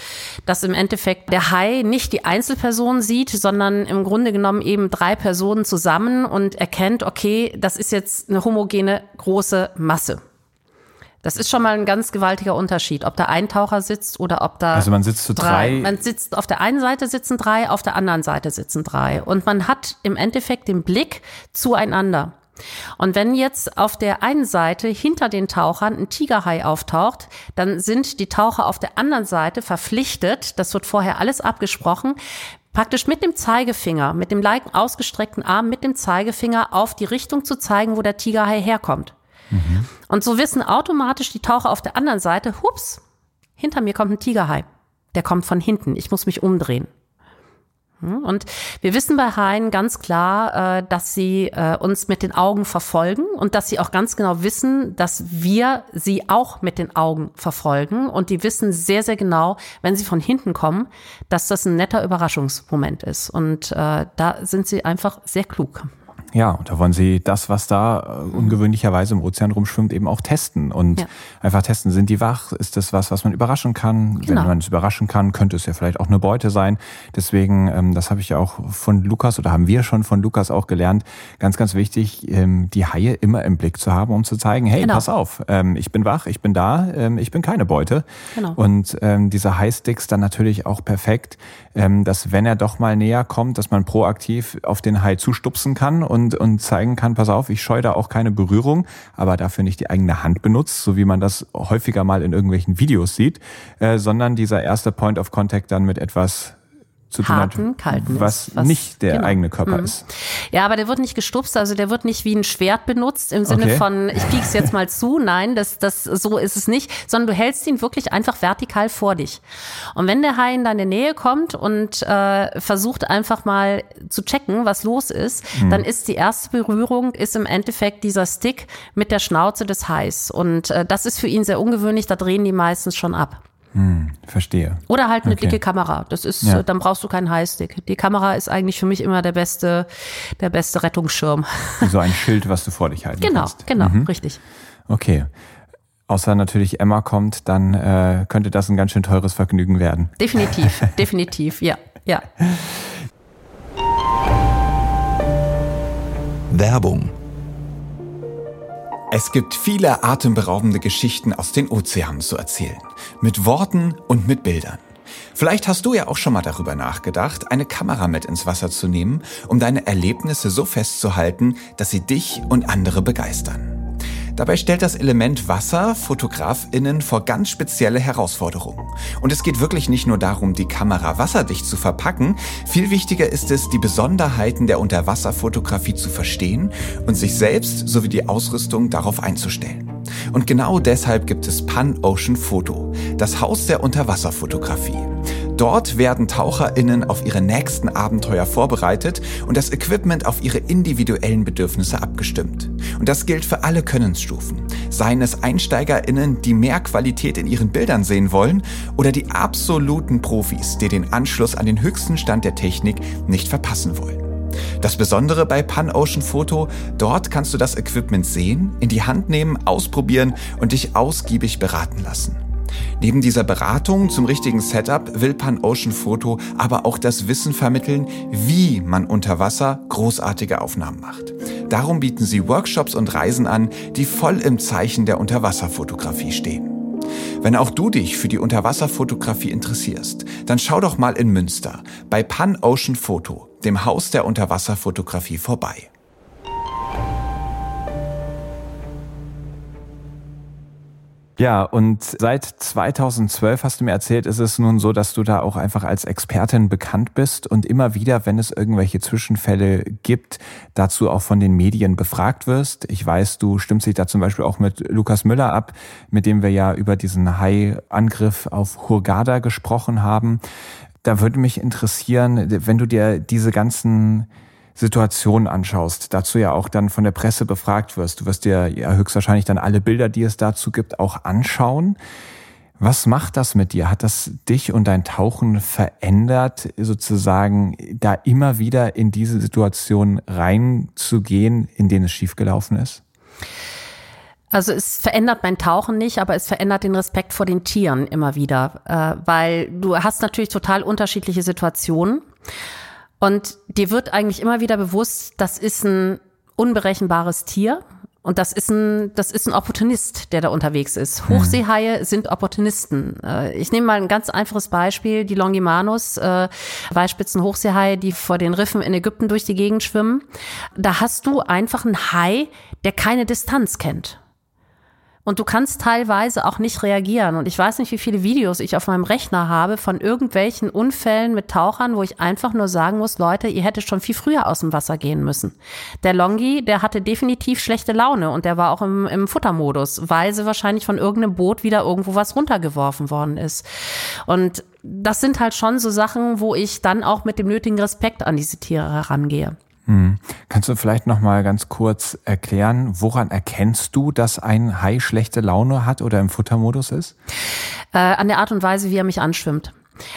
dass im Endeffekt der Hai nicht die Einzelperson sieht, sondern im Grunde genommen eben drei Personen zusammen und erkennt, okay, das ist jetzt eine homogene große Masse. Das ist schon mal ein ganz gewaltiger Unterschied, ob da ein Taucher sitzt oder ob da. Also man sitzt zu drei. Man sitzt auf der einen Seite sitzen drei, auf der anderen Seite sitzen drei. Und man hat im Endeffekt den Blick zueinander. Und wenn jetzt auf der einen Seite hinter den Tauchern ein Tigerhai auftaucht, dann sind die Taucher auf der anderen Seite verpflichtet, das wird vorher alles abgesprochen, praktisch mit dem Zeigefinger, mit dem leicht ausgestreckten Arm, mit dem Zeigefinger auf die Richtung zu zeigen, wo der Tigerhai herkommt. Mhm. Und so wissen automatisch die Taucher auf der anderen Seite, hups, hinter mir kommt ein Tigerhai. Der kommt von hinten. Ich muss mich umdrehen. Hm? Und wir wissen bei Haien ganz klar, äh, dass sie äh, uns mit den Augen verfolgen und dass sie auch ganz genau wissen, dass wir sie auch mit den Augen verfolgen. Und die wissen sehr, sehr genau, wenn sie von hinten kommen, dass das ein netter Überraschungsmoment ist. Und äh, da sind sie einfach sehr klug. Ja, und da wollen sie das, was da äh, ungewöhnlicherweise im Ozean rumschwimmt, eben auch testen und ja. einfach testen, sind die wach? Ist das was, was man überraschen kann? Genau. Wenn man es überraschen kann, könnte es ja vielleicht auch eine Beute sein. Deswegen, ähm, das habe ich ja auch von Lukas oder haben wir schon von Lukas auch gelernt, ganz, ganz wichtig, ähm, die Haie immer im Blick zu haben, um zu zeigen, hey, genau. pass auf, ähm, ich bin wach, ich bin da, ich bin keine Beute. Genau. Und diese High-Sticks dann natürlich auch perfekt, dass wenn er doch mal näher kommt, dass man proaktiv auf den Hai zustupsen kann und und, und zeigen kann, pass auf, ich scheue da auch keine Berührung, aber dafür nicht die eigene Hand benutzt, so wie man das häufiger mal in irgendwelchen Videos sieht, äh, sondern dieser erste Point of Contact dann mit etwas zu tun Harten, hat, kalten was, was, nicht der genau. eigene Körper mhm. ist. Ja, aber der wird nicht gestupst, also der wird nicht wie ein Schwert benutzt im Sinne okay. von, ich piek's jetzt mal zu. Nein, das, das, so ist es nicht, sondern du hältst ihn wirklich einfach vertikal vor dich. Und wenn der Hai in deine Nähe kommt und äh, versucht einfach mal zu checken, was los ist, mhm. dann ist die erste Berührung ist im Endeffekt dieser Stick mit der Schnauze des Hais. Und äh, das ist für ihn sehr ungewöhnlich, da drehen die meistens schon ab. Hm, verstehe. Oder halt eine okay. dicke Kamera. Das ist, ja. dann brauchst du keinen Highstick. Die Kamera ist eigentlich für mich immer der beste, der beste Rettungsschirm. So *laughs* ein Schild, was du vor dich halten genau, kannst. Genau, genau, mhm. richtig. Okay. Außer natürlich Emma kommt, dann äh, könnte das ein ganz schön teures Vergnügen werden. Definitiv, *laughs* definitiv, ja, ja. Werbung es gibt viele atemberaubende Geschichten aus den Ozeanen zu erzählen. Mit Worten und mit Bildern. Vielleicht hast du ja auch schon mal darüber nachgedacht, eine Kamera mit ins Wasser zu nehmen, um deine Erlebnisse so festzuhalten, dass sie dich und andere begeistern. Dabei stellt das Element Wasser Fotografinnen vor ganz spezielle Herausforderungen. Und es geht wirklich nicht nur darum, die Kamera wasserdicht zu verpacken, viel wichtiger ist es, die Besonderheiten der Unterwasserfotografie zu verstehen und sich selbst sowie die Ausrüstung darauf einzustellen. Und genau deshalb gibt es Pan Ocean Photo, das Haus der Unterwasserfotografie. Dort werden TaucherInnen auf ihre nächsten Abenteuer vorbereitet und das Equipment auf ihre individuellen Bedürfnisse abgestimmt. Und das gilt für alle Könnensstufen. Seien es EinsteigerInnen, die mehr Qualität in ihren Bildern sehen wollen, oder die absoluten Profis, die den Anschluss an den höchsten Stand der Technik nicht verpassen wollen. Das Besondere bei Pan Ocean Photo, dort kannst du das Equipment sehen, in die Hand nehmen, ausprobieren und dich ausgiebig beraten lassen. Neben dieser Beratung zum richtigen Setup will Pan Ocean Photo aber auch das Wissen vermitteln, wie man unter Wasser großartige Aufnahmen macht. Darum bieten sie Workshops und Reisen an, die voll im Zeichen der Unterwasserfotografie stehen. Wenn auch du dich für die Unterwasserfotografie interessierst, dann schau doch mal in Münster bei Pan Ocean Photo, dem Haus der Unterwasserfotografie vorbei. Ja, und seit 2012 hast du mir erzählt, ist es nun so, dass du da auch einfach als Expertin bekannt bist und immer wieder, wenn es irgendwelche Zwischenfälle gibt, dazu auch von den Medien befragt wirst. Ich weiß, du stimmst dich da zum Beispiel auch mit Lukas Müller ab, mit dem wir ja über diesen Hai-Angriff auf Hurghada gesprochen haben. Da würde mich interessieren, wenn du dir diese ganzen Situation anschaust, dazu ja auch dann von der Presse befragt wirst. Du wirst dir ja höchstwahrscheinlich dann alle Bilder, die es dazu gibt, auch anschauen. Was macht das mit dir? Hat das dich und dein Tauchen verändert, sozusagen da immer wieder in diese Situation reinzugehen, in denen es schiefgelaufen ist? Also es verändert mein Tauchen nicht, aber es verändert den Respekt vor den Tieren immer wieder, äh, weil du hast natürlich total unterschiedliche Situationen. Und dir wird eigentlich immer wieder bewusst, das ist ein unberechenbares Tier. Und das ist ein, das ist ein Opportunist, der da unterwegs ist. Hm. Hochseehaie sind Opportunisten. Äh, ich nehme mal ein ganz einfaches Beispiel. Die Longimanus, äh, Weißspitzen Hochseehaie, die vor den Riffen in Ägypten durch die Gegend schwimmen. Da hast du einfach einen Hai, der keine Distanz kennt. Und du kannst teilweise auch nicht reagieren. Und ich weiß nicht, wie viele Videos ich auf meinem Rechner habe von irgendwelchen Unfällen mit Tauchern, wo ich einfach nur sagen muss, Leute, ihr hättet schon viel früher aus dem Wasser gehen müssen. Der Longi, der hatte definitiv schlechte Laune und der war auch im, im Futtermodus, weil sie wahrscheinlich von irgendeinem Boot wieder irgendwo was runtergeworfen worden ist. Und das sind halt schon so Sachen, wo ich dann auch mit dem nötigen Respekt an diese Tiere herangehe. Hm. Kannst du vielleicht noch mal ganz kurz erklären, woran erkennst du, dass ein Hai schlechte Laune hat oder im Futtermodus ist? Äh, an der Art und Weise, wie er mich anschwimmt.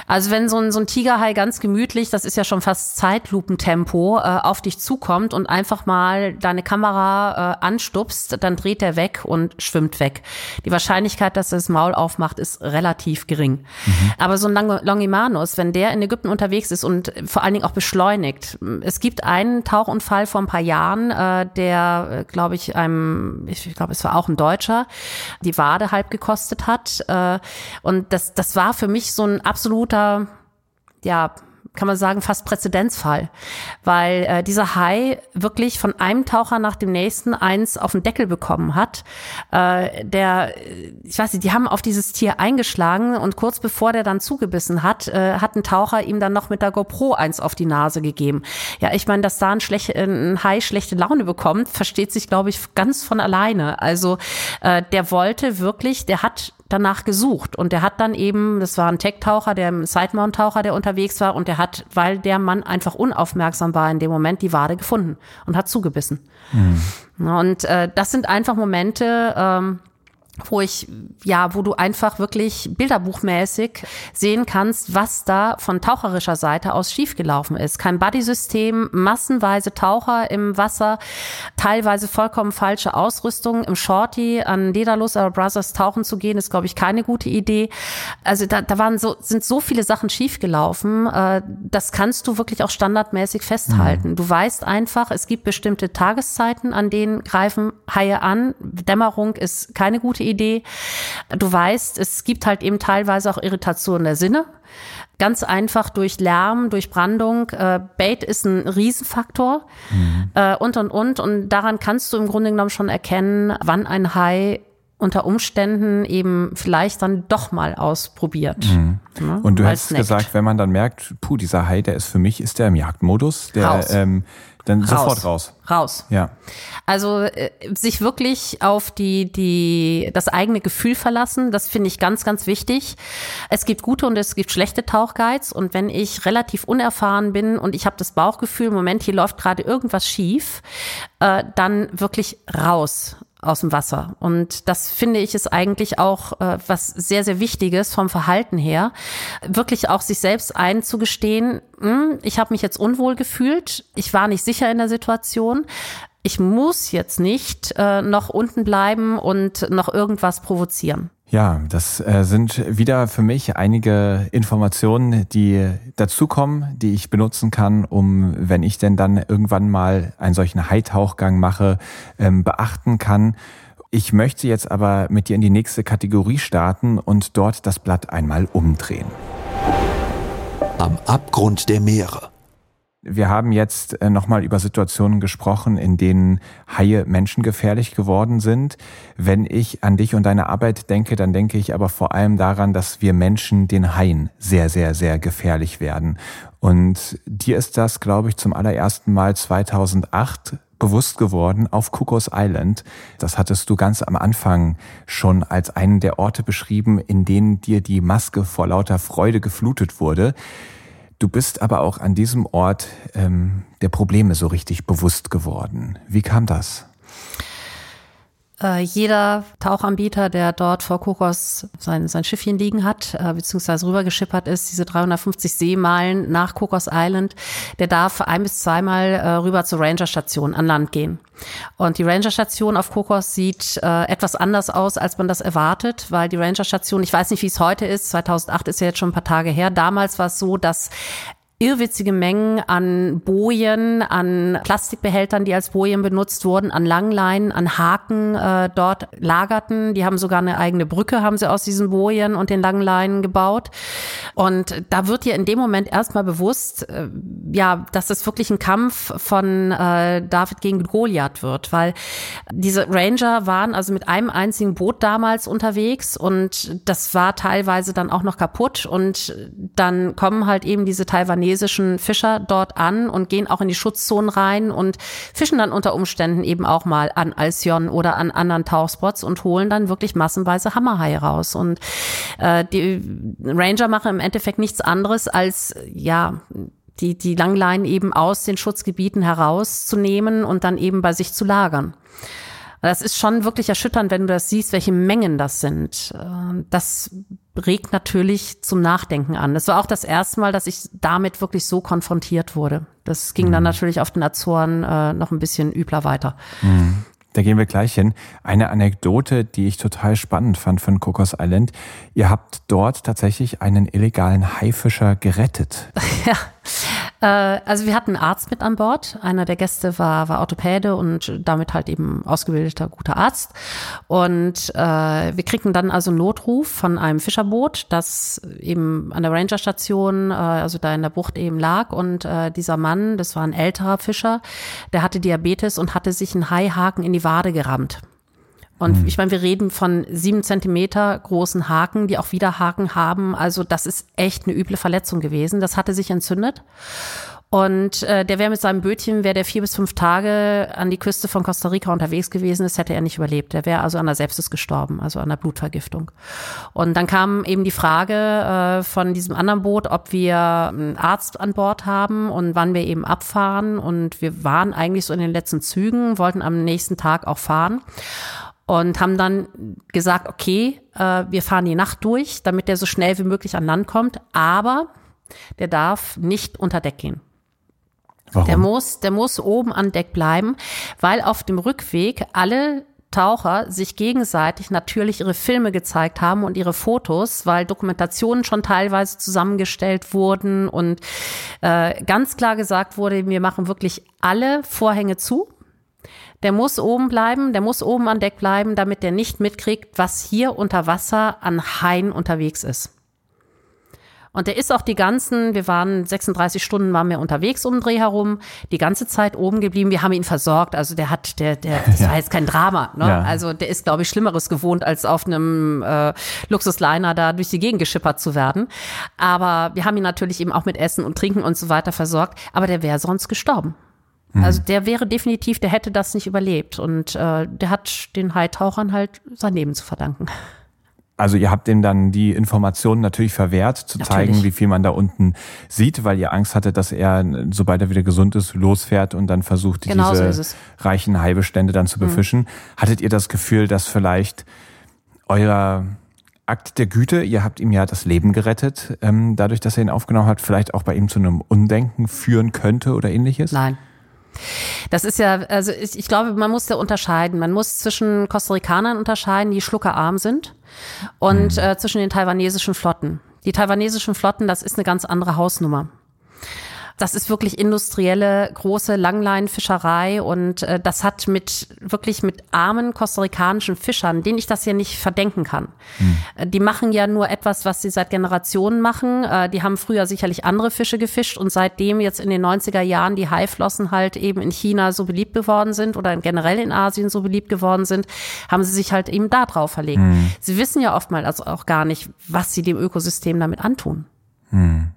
Also wenn so ein, so ein Tigerhai ganz gemütlich, das ist ja schon fast Zeitlupentempo, äh, auf dich zukommt und einfach mal deine Kamera äh, anstupst, dann dreht er weg und schwimmt weg. Die Wahrscheinlichkeit, dass er das Maul aufmacht, ist relativ gering. Mhm. Aber so ein Longimanus, wenn der in Ägypten unterwegs ist und vor allen Dingen auch beschleunigt. Es gibt einen Tauchunfall vor ein paar Jahren, äh, der, äh, glaube ich, einem, ich glaube, es war auch ein Deutscher, die Wade halb gekostet hat. Äh, und das, das war für mich so ein absolut absoluter, ja, kann man sagen, fast Präzedenzfall, weil äh, dieser Hai wirklich von einem Taucher nach dem nächsten eins auf den Deckel bekommen hat. Äh, der, ich weiß nicht, die haben auf dieses Tier eingeschlagen und kurz bevor der dann zugebissen hat, äh, hat ein Taucher ihm dann noch mit der GoPro eins auf die Nase gegeben. Ja, ich meine, dass da ein, schlecht, ein Hai schlechte Laune bekommt, versteht sich, glaube ich, ganz von alleine. Also äh, der wollte wirklich, der hat danach gesucht. Und der hat dann eben, das war ein Tech-Taucher, der Sidemount-Taucher, der unterwegs war, und der hat, weil der Mann einfach unaufmerksam war in dem Moment, die Wade gefunden und hat zugebissen. Mhm. Und äh, das sind einfach Momente, ähm, wo ich, ja, wo du einfach wirklich bilderbuchmäßig sehen kannst, was da von taucherischer Seite aus schiefgelaufen ist. Kein Buddy-System, massenweise Taucher im Wasser, teilweise vollkommen falsche Ausrüstung. Im Shorty an Dedalus Brothers tauchen zu gehen, ist, glaube ich, keine gute Idee. Also da, da waren so, sind so viele Sachen schiefgelaufen. Äh, das kannst du wirklich auch standardmäßig festhalten. Mhm. Du weißt einfach, es gibt bestimmte Tageszeiten, an denen greifen Haie an. Dämmerung ist keine gute Idee. Du weißt, es gibt halt eben teilweise auch Irritation der Sinne. Ganz einfach durch Lärm, durch Brandung. Äh, Bait ist ein Riesenfaktor mhm. äh, und und und. Und daran kannst du im Grunde genommen schon erkennen, wann ein Hai unter Umständen eben vielleicht dann doch mal ausprobiert. Mhm. Ne? Und du hast gesagt, wenn man dann merkt, puh, dieser Hai, der ist für mich, ist der im Jagdmodus, der ähm, dann raus. sofort raus. Raus. Ja. Also äh, sich wirklich auf die die das eigene Gefühl verlassen, das finde ich ganz ganz wichtig. Es gibt gute und es gibt schlechte Tauchguides und wenn ich relativ unerfahren bin und ich habe das Bauchgefühl, Moment, hier läuft gerade irgendwas schief, äh, dann wirklich raus aus dem Wasser. Und das finde ich ist eigentlich auch äh, was sehr, sehr Wichtiges vom Verhalten her. Wirklich auch sich selbst einzugestehen, hm, ich habe mich jetzt unwohl gefühlt, ich war nicht sicher in der Situation. Ich muss jetzt nicht äh, noch unten bleiben und noch irgendwas provozieren. Ja, das äh, sind wieder für mich einige Informationen, die dazukommen, die ich benutzen kann, um, wenn ich denn dann irgendwann mal einen solchen Haitauchgang mache, ähm, beachten kann. Ich möchte jetzt aber mit dir in die nächste Kategorie starten und dort das Blatt einmal umdrehen. Am Abgrund der Meere. Wir haben jetzt äh, nochmal über Situationen gesprochen, in denen Haie menschengefährlich geworden sind. Wenn ich an dich und deine Arbeit denke, dann denke ich aber vor allem daran, dass wir Menschen den Haien sehr, sehr, sehr gefährlich werden. Und dir ist das, glaube ich, zum allerersten Mal 2008 bewusst geworden auf Cocos Island. Das hattest du ganz am Anfang schon als einen der Orte beschrieben, in denen dir die Maske vor lauter Freude geflutet wurde. Du bist aber auch an diesem Ort ähm, der Probleme so richtig bewusst geworden. Wie kam das? Äh, jeder Tauchanbieter, der dort vor Kokos sein, sein Schiffchen liegen hat, äh, beziehungsweise rübergeschippert ist, diese 350 Seemeilen nach Kokos Island, der darf ein bis zweimal äh, rüber zur Rangerstation an Land gehen. Und die Rangerstation auf Kokos sieht äh, etwas anders aus, als man das erwartet, weil die Rangerstation, ich weiß nicht, wie es heute ist, 2008 ist ja jetzt schon ein paar Tage her, damals war es so, dass irrwitzige Mengen an Bojen, an Plastikbehältern, die als Bojen benutzt wurden, an Langleinen, an Haken äh, dort lagerten. Die haben sogar eine eigene Brücke, haben sie aus diesen Bojen und den Langleinen gebaut. Und da wird dir in dem Moment erstmal bewusst, äh, ja, dass das wirklich ein Kampf von äh, David gegen Goliath wird, weil diese Ranger waren also mit einem einzigen Boot damals unterwegs und das war teilweise dann auch noch kaputt und dann kommen halt eben diese Taiwanesen libanesischen Fischer dort an und gehen auch in die Schutzzonen rein und fischen dann unter Umständen eben auch mal an Alcyon oder an anderen Tauchspots und holen dann wirklich massenweise Hammerhaie raus. Und äh, die Ranger machen im Endeffekt nichts anderes als, ja, die, die Langleinen eben aus den Schutzgebieten herauszunehmen und dann eben bei sich zu lagern. Das ist schon wirklich erschütternd, wenn du das siehst, welche Mengen das sind. Äh, das regt natürlich zum Nachdenken an. Das war auch das erste Mal, dass ich damit wirklich so konfrontiert wurde. Das ging mhm. dann natürlich auf den Azoren äh, noch ein bisschen übler weiter. Mhm. Da gehen wir gleich hin. Eine Anekdote, die ich total spannend fand von Kokos Island. Ihr habt dort tatsächlich einen illegalen Haifischer gerettet. *laughs* ja. Äh, also wir hatten einen Arzt mit an Bord. Einer der Gäste war, war Orthopäde und damit halt eben ausgebildeter guter Arzt. Und äh, wir kriegten dann also einen Notruf von einem Fischerboot, das eben an der Rangerstation, äh, also da in der Bucht eben lag. Und äh, dieser Mann, das war ein älterer Fischer, der hatte Diabetes und hatte sich einen Haihaken in die Wade gerammt. Und hm. ich meine, wir reden von sieben Zentimeter großen Haken, die auch wieder Haken haben. Also das ist echt eine üble Verletzung gewesen. Das hatte sich entzündet. Und äh, der wäre mit seinem Bötchen, wäre der vier bis fünf Tage an die Küste von Costa Rica unterwegs gewesen, das hätte er nicht überlebt. Der wäre also an der Sepsis gestorben, also an der Blutvergiftung. Und dann kam eben die Frage äh, von diesem anderen Boot, ob wir einen Arzt an Bord haben und wann wir eben abfahren. Und wir waren eigentlich so in den letzten Zügen, wollten am nächsten Tag auch fahren und haben dann gesagt, okay, äh, wir fahren die Nacht durch, damit der so schnell wie möglich an Land kommt, aber der darf nicht unter Deck gehen. Warum? Der muss, der muss oben an Deck bleiben, weil auf dem Rückweg alle Taucher sich gegenseitig natürlich ihre Filme gezeigt haben und ihre Fotos, weil Dokumentationen schon teilweise zusammengestellt wurden und äh, ganz klar gesagt wurde, wir machen wirklich alle Vorhänge zu der muss oben bleiben, der muss oben an Deck bleiben, damit der nicht mitkriegt, was hier unter Wasser an Haien unterwegs ist. Und der ist auch die ganzen, wir waren 36 Stunden waren wir unterwegs um den Dreh herum, die ganze Zeit oben geblieben. Wir haben ihn versorgt. Also der hat, der, der, das *laughs* war jetzt kein Drama. Ne? Ja. Also der ist, glaube ich, Schlimmeres gewohnt, als auf einem äh, Luxusliner da durch die Gegend geschippert zu werden. Aber wir haben ihn natürlich eben auch mit Essen und Trinken und so weiter versorgt. Aber der wäre sonst gestorben. Mhm. Also der wäre definitiv, der hätte das nicht überlebt. Und äh, der hat den Haitauchern halt sein Leben zu verdanken. Also ihr habt ihm dann die Informationen natürlich verwehrt, zu natürlich. zeigen, wie viel man da unten sieht, weil ihr Angst hattet, dass er, sobald er wieder gesund ist, losfährt und dann versucht, genau diese so reichen Haibestände dann zu mhm. befischen. Mhm. Hattet ihr das Gefühl, dass vielleicht euer Akt der Güte, ihr habt ihm ja das Leben gerettet, ähm, dadurch, dass er ihn aufgenommen hat, vielleicht auch bei ihm zu einem Undenken führen könnte oder ähnliches? Nein. Das ist ja, also ich, ich glaube, man muss da unterscheiden. Man muss zwischen Costa Ricanern unterscheiden, die schluckerarm sind, und äh, zwischen den taiwanesischen Flotten. Die taiwanesischen Flotten, das ist eine ganz andere Hausnummer. Das ist wirklich industrielle, große Langleinenfischerei und äh, das hat mit wirklich mit armen kostarikanischen Fischern, denen ich das ja nicht verdenken kann. Hm. Die machen ja nur etwas, was sie seit Generationen machen. Äh, die haben früher sicherlich andere Fische gefischt und seitdem jetzt in den 90er Jahren die Haiflossen halt eben in China so beliebt geworden sind oder generell in Asien so beliebt geworden sind, haben sie sich halt eben da drauf verlegt. Hm. Sie wissen ja oftmals auch gar nicht, was sie dem Ökosystem damit antun. Hm.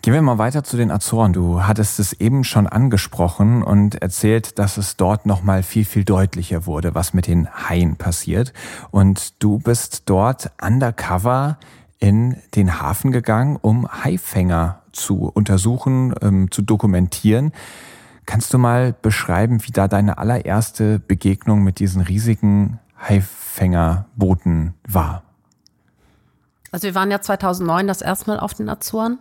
Gehen wir mal weiter zu den Azoren. Du hattest es eben schon angesprochen und erzählt, dass es dort noch mal viel viel deutlicher wurde, was mit den Haien passiert. Und du bist dort undercover in den Hafen gegangen, um Haifänger zu untersuchen, ähm, zu dokumentieren. Kannst du mal beschreiben, wie da deine allererste Begegnung mit diesen riesigen Haifängerbooten war? Also wir waren ja 2009 das erste Mal auf den Azoren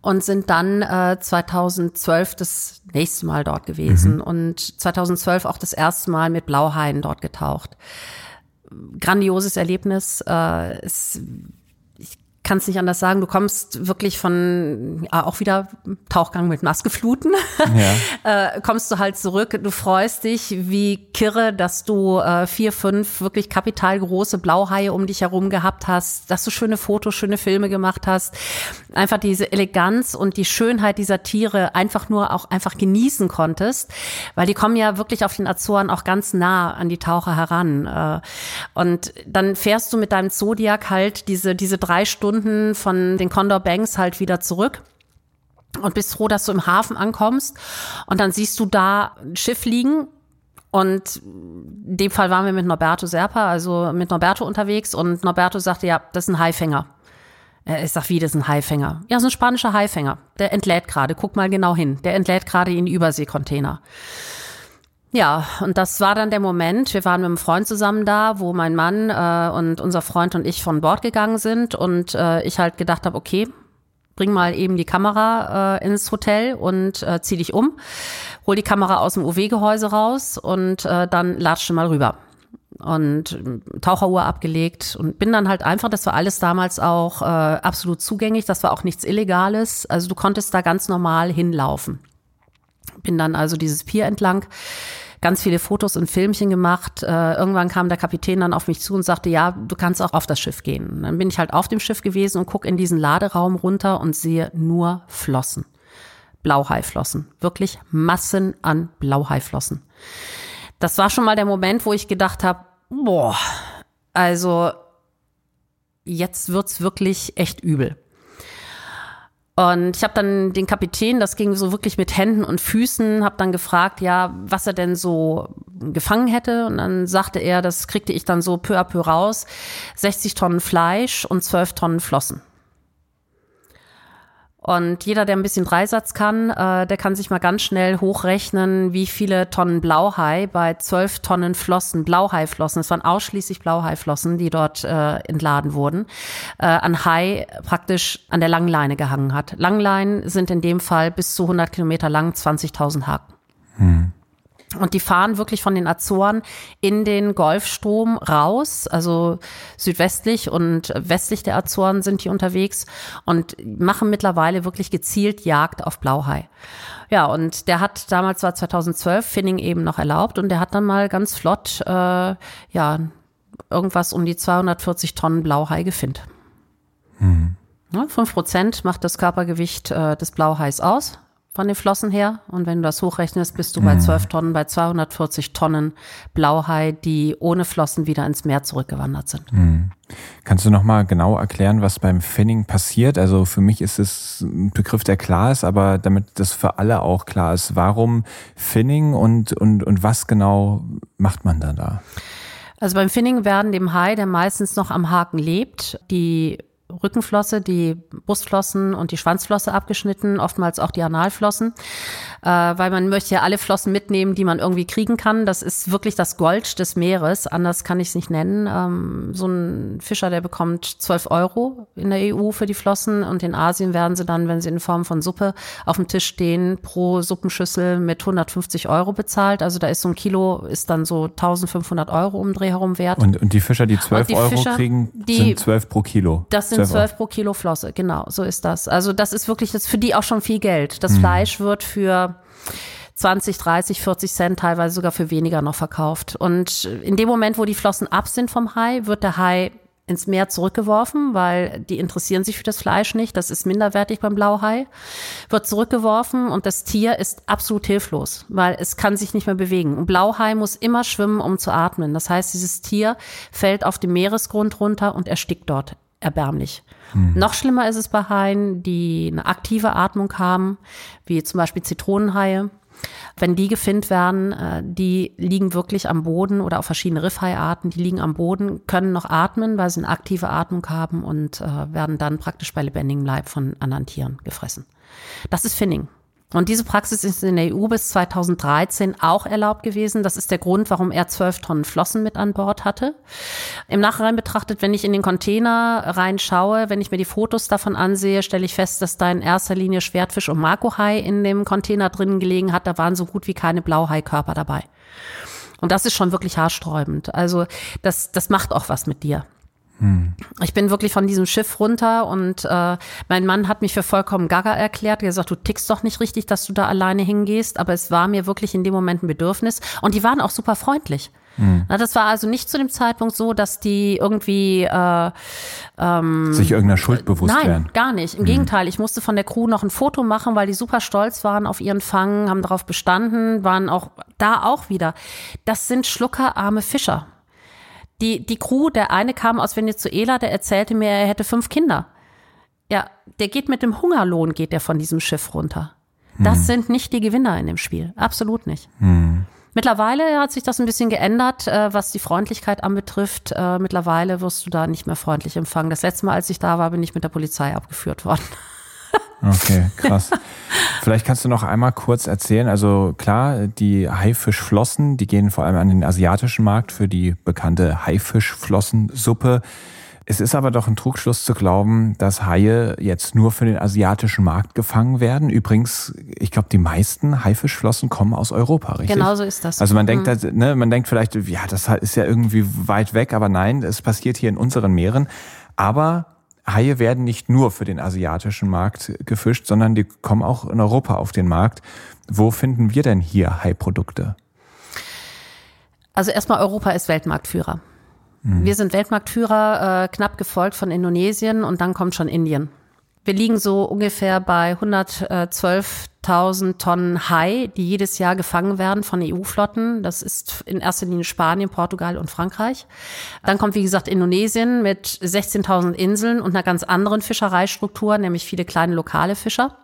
und sind dann äh, 2012 das nächste Mal dort gewesen mhm. und 2012 auch das erste Mal mit Blauhaien dort getaucht. Grandioses Erlebnis. Äh, es kann es nicht anders sagen, du kommst wirklich von, ja, auch wieder Tauchgang mit Nassgefluten, ja. *laughs* äh, kommst du halt zurück, du freust dich wie Kirre, dass du äh, vier, fünf wirklich kapitalgroße Blauhaie um dich herum gehabt hast, dass du schöne Fotos, schöne Filme gemacht hast, einfach diese Eleganz und die Schönheit dieser Tiere einfach nur auch einfach genießen konntest, weil die kommen ja wirklich auf den Azoren auch ganz nah an die Taucher heran. Äh, und dann fährst du mit deinem Zodiac halt diese, diese drei Stunden Stunden von den Condor Banks halt wieder zurück und bist froh, dass du im Hafen ankommst. Und dann siehst du da ein Schiff liegen. Und in dem Fall waren wir mit Norberto Serpa, also mit Norberto unterwegs. Und Norberto sagte, ja, das ist ein Haifänger. Ich sag, wie, das ist ein Haifänger? Ja, so ein spanischer Haifänger. Der entlädt gerade. Guck mal genau hin. Der entlädt gerade in Überseekontainer. Ja, und das war dann der Moment. Wir waren mit einem Freund zusammen da, wo mein Mann äh, und unser Freund und ich von Bord gegangen sind und äh, ich halt gedacht habe, okay, bring mal eben die Kamera äh, ins Hotel und äh, zieh dich um, hol die Kamera aus dem UW-Gehäuse raus und äh, dann latsche mal rüber und äh, Taucheruhr abgelegt und bin dann halt einfach, das war alles damals auch äh, absolut zugänglich, das war auch nichts Illegales, also du konntest da ganz normal hinlaufen. Bin dann also dieses Pier entlang ganz viele Fotos und Filmchen gemacht. Äh, irgendwann kam der Kapitän dann auf mich zu und sagte, ja, du kannst auch auf das Schiff gehen. Dann bin ich halt auf dem Schiff gewesen und gucke in diesen Laderaum runter und sehe nur Flossen. Blauhaiflossen. Wirklich Massen an Blauhaiflossen. Das war schon mal der Moment, wo ich gedacht habe, boah, also jetzt wird's wirklich echt übel. Und ich habe dann den Kapitän, das ging so wirklich mit Händen und Füßen, habe dann gefragt, ja, was er denn so gefangen hätte. Und dann sagte er, das kriegte ich dann so peu à peu raus, 60 Tonnen Fleisch und 12 Tonnen Flossen. Und jeder, der ein bisschen Dreisatz kann, äh, der kann sich mal ganz schnell hochrechnen, wie viele Tonnen Blauhai bei zwölf Tonnen Flossen, Blauhaiflossen, es waren ausschließlich Blauhaiflossen, die dort äh, entladen wurden, äh, an Hai praktisch an der Langleine gehangen hat. Langleinen sind in dem Fall bis zu 100 Kilometer lang, 20.000 Haken. Hm. Und die fahren wirklich von den Azoren in den Golfstrom raus, also südwestlich und westlich der Azoren sind die unterwegs und machen mittlerweile wirklich gezielt Jagd auf Blauhai. Ja, und der hat damals war 2012 Finning eben noch erlaubt und der hat dann mal ganz flott, äh, ja, irgendwas um die 240 Tonnen Blauhai gefindt. Mhm. Ja, 5 Prozent macht das Körpergewicht äh, des Blauhais aus von den Flossen her. Und wenn du das hochrechnest, bist du bei 12 mhm. Tonnen, bei 240 Tonnen Blauhai, die ohne Flossen wieder ins Meer zurückgewandert sind. Mhm. Kannst du nochmal genau erklären, was beim Finning passiert? Also für mich ist es ein Begriff, der klar ist, aber damit das für alle auch klar ist, warum Finning und, und, und was genau macht man da da? Also beim Finning werden dem Hai, der meistens noch am Haken lebt, die Rückenflosse, die Brustflossen und die Schwanzflosse abgeschnitten, oftmals auch die Analflossen, äh, weil man möchte ja alle Flossen mitnehmen, die man irgendwie kriegen kann. Das ist wirklich das Gold des Meeres, anders kann ich es nicht nennen. Ähm, so ein Fischer, der bekommt 12 Euro in der EU für die Flossen und in Asien werden sie dann, wenn sie in Form von Suppe auf dem Tisch stehen, pro Suppenschüssel mit 150 Euro bezahlt. Also da ist so ein Kilo, ist dann so 1500 Euro um Dreh herum wert. Und, und die Fischer, die 12 die Euro Fischer, kriegen, die, sind 12 pro Kilo. Das sind 12 pro Kilo Flosse, genau, so ist das. Also das ist wirklich jetzt für die auch schon viel Geld. Das mhm. Fleisch wird für 20, 30, 40 Cent, teilweise sogar für weniger noch verkauft. Und in dem Moment, wo die Flossen ab sind vom Hai, wird der Hai ins Meer zurückgeworfen, weil die interessieren sich für das Fleisch nicht. Das ist minderwertig beim Blauhai. Wird zurückgeworfen und das Tier ist absolut hilflos, weil es kann sich nicht mehr bewegen. Und Blauhai muss immer schwimmen, um zu atmen. Das heißt, dieses Tier fällt auf den Meeresgrund runter und erstickt dort erbärmlich. Mhm. Noch schlimmer ist es bei Haien, die eine aktive Atmung haben, wie zum Beispiel Zitronenhaie. Wenn die gefinnt werden, äh, die liegen wirklich am Boden oder auch verschiedene Riffhaiarten, die liegen am Boden, können noch atmen, weil sie eine aktive Atmung haben und äh, werden dann praktisch bei lebendigem Leib von anderen Tieren gefressen. Das ist Finning. Und diese Praxis ist in der EU bis 2013 auch erlaubt gewesen. Das ist der Grund, warum er zwölf Tonnen Flossen mit an Bord hatte. Im Nachhinein betrachtet, wenn ich in den Container reinschaue, wenn ich mir die Fotos davon ansehe, stelle ich fest, dass da in erster Linie Schwertfisch und Makohai in dem Container drinnen gelegen hat. Da waren so gut wie keine Blauhaikörper dabei. Und das ist schon wirklich haarsträubend. Also das, das macht auch was mit dir. Hm. Ich bin wirklich von diesem Schiff runter und äh, mein Mann hat mich für vollkommen gaga erklärt. Er sagt, du tickst doch nicht richtig, dass du da alleine hingehst. Aber es war mir wirklich in dem Moment ein Bedürfnis. Und die waren auch super freundlich. Hm. Na, das war also nicht zu dem Zeitpunkt so, dass die irgendwie äh, ähm, sich irgendeiner Schuld bewusst nein, werden. gar nicht. Im hm. Gegenteil, ich musste von der Crew noch ein Foto machen, weil die super stolz waren auf ihren Fang, haben darauf bestanden, waren auch da auch wieder. Das sind schluckerarme Fischer. Die, die Crew, der eine kam aus Venezuela, der erzählte mir, er hätte fünf Kinder. Ja, der geht mit dem Hungerlohn, geht der von diesem Schiff runter. Das hm. sind nicht die Gewinner in dem Spiel. Absolut nicht. Hm. Mittlerweile hat sich das ein bisschen geändert, äh, was die Freundlichkeit anbetrifft. Äh, mittlerweile wirst du da nicht mehr freundlich empfangen. Das letzte Mal, als ich da war, bin ich mit der Polizei abgeführt worden. Okay, krass. *laughs* Vielleicht kannst du noch einmal kurz erzählen. Also klar, die Haifischflossen, die gehen vor allem an den asiatischen Markt für die bekannte Haifischflossensuppe. Es ist aber doch ein Trugschluss zu glauben, dass Haie jetzt nur für den asiatischen Markt gefangen werden. Übrigens, ich glaube, die meisten Haifischflossen kommen aus Europa, richtig? Genau so ist das. Also man denkt, mhm. ne, man denkt vielleicht, ja, das ist ja irgendwie weit weg, aber nein, es passiert hier in unseren Meeren. Aber Haie werden nicht nur für den asiatischen Markt gefischt, sondern die kommen auch in Europa auf den Markt. Wo finden wir denn hier Haiprodukte? Also erstmal Europa ist Weltmarktführer. Mhm. Wir sind Weltmarktführer, äh, knapp gefolgt von Indonesien und dann kommt schon Indien. Wir liegen so ungefähr bei 112.000 Tonnen Hai, die jedes Jahr gefangen werden von EU-Flotten. Das ist in erster Linie Spanien, Portugal und Frankreich. Dann kommt, wie gesagt, Indonesien mit 16.000 Inseln und einer ganz anderen Fischereistruktur, nämlich viele kleine lokale Fischer.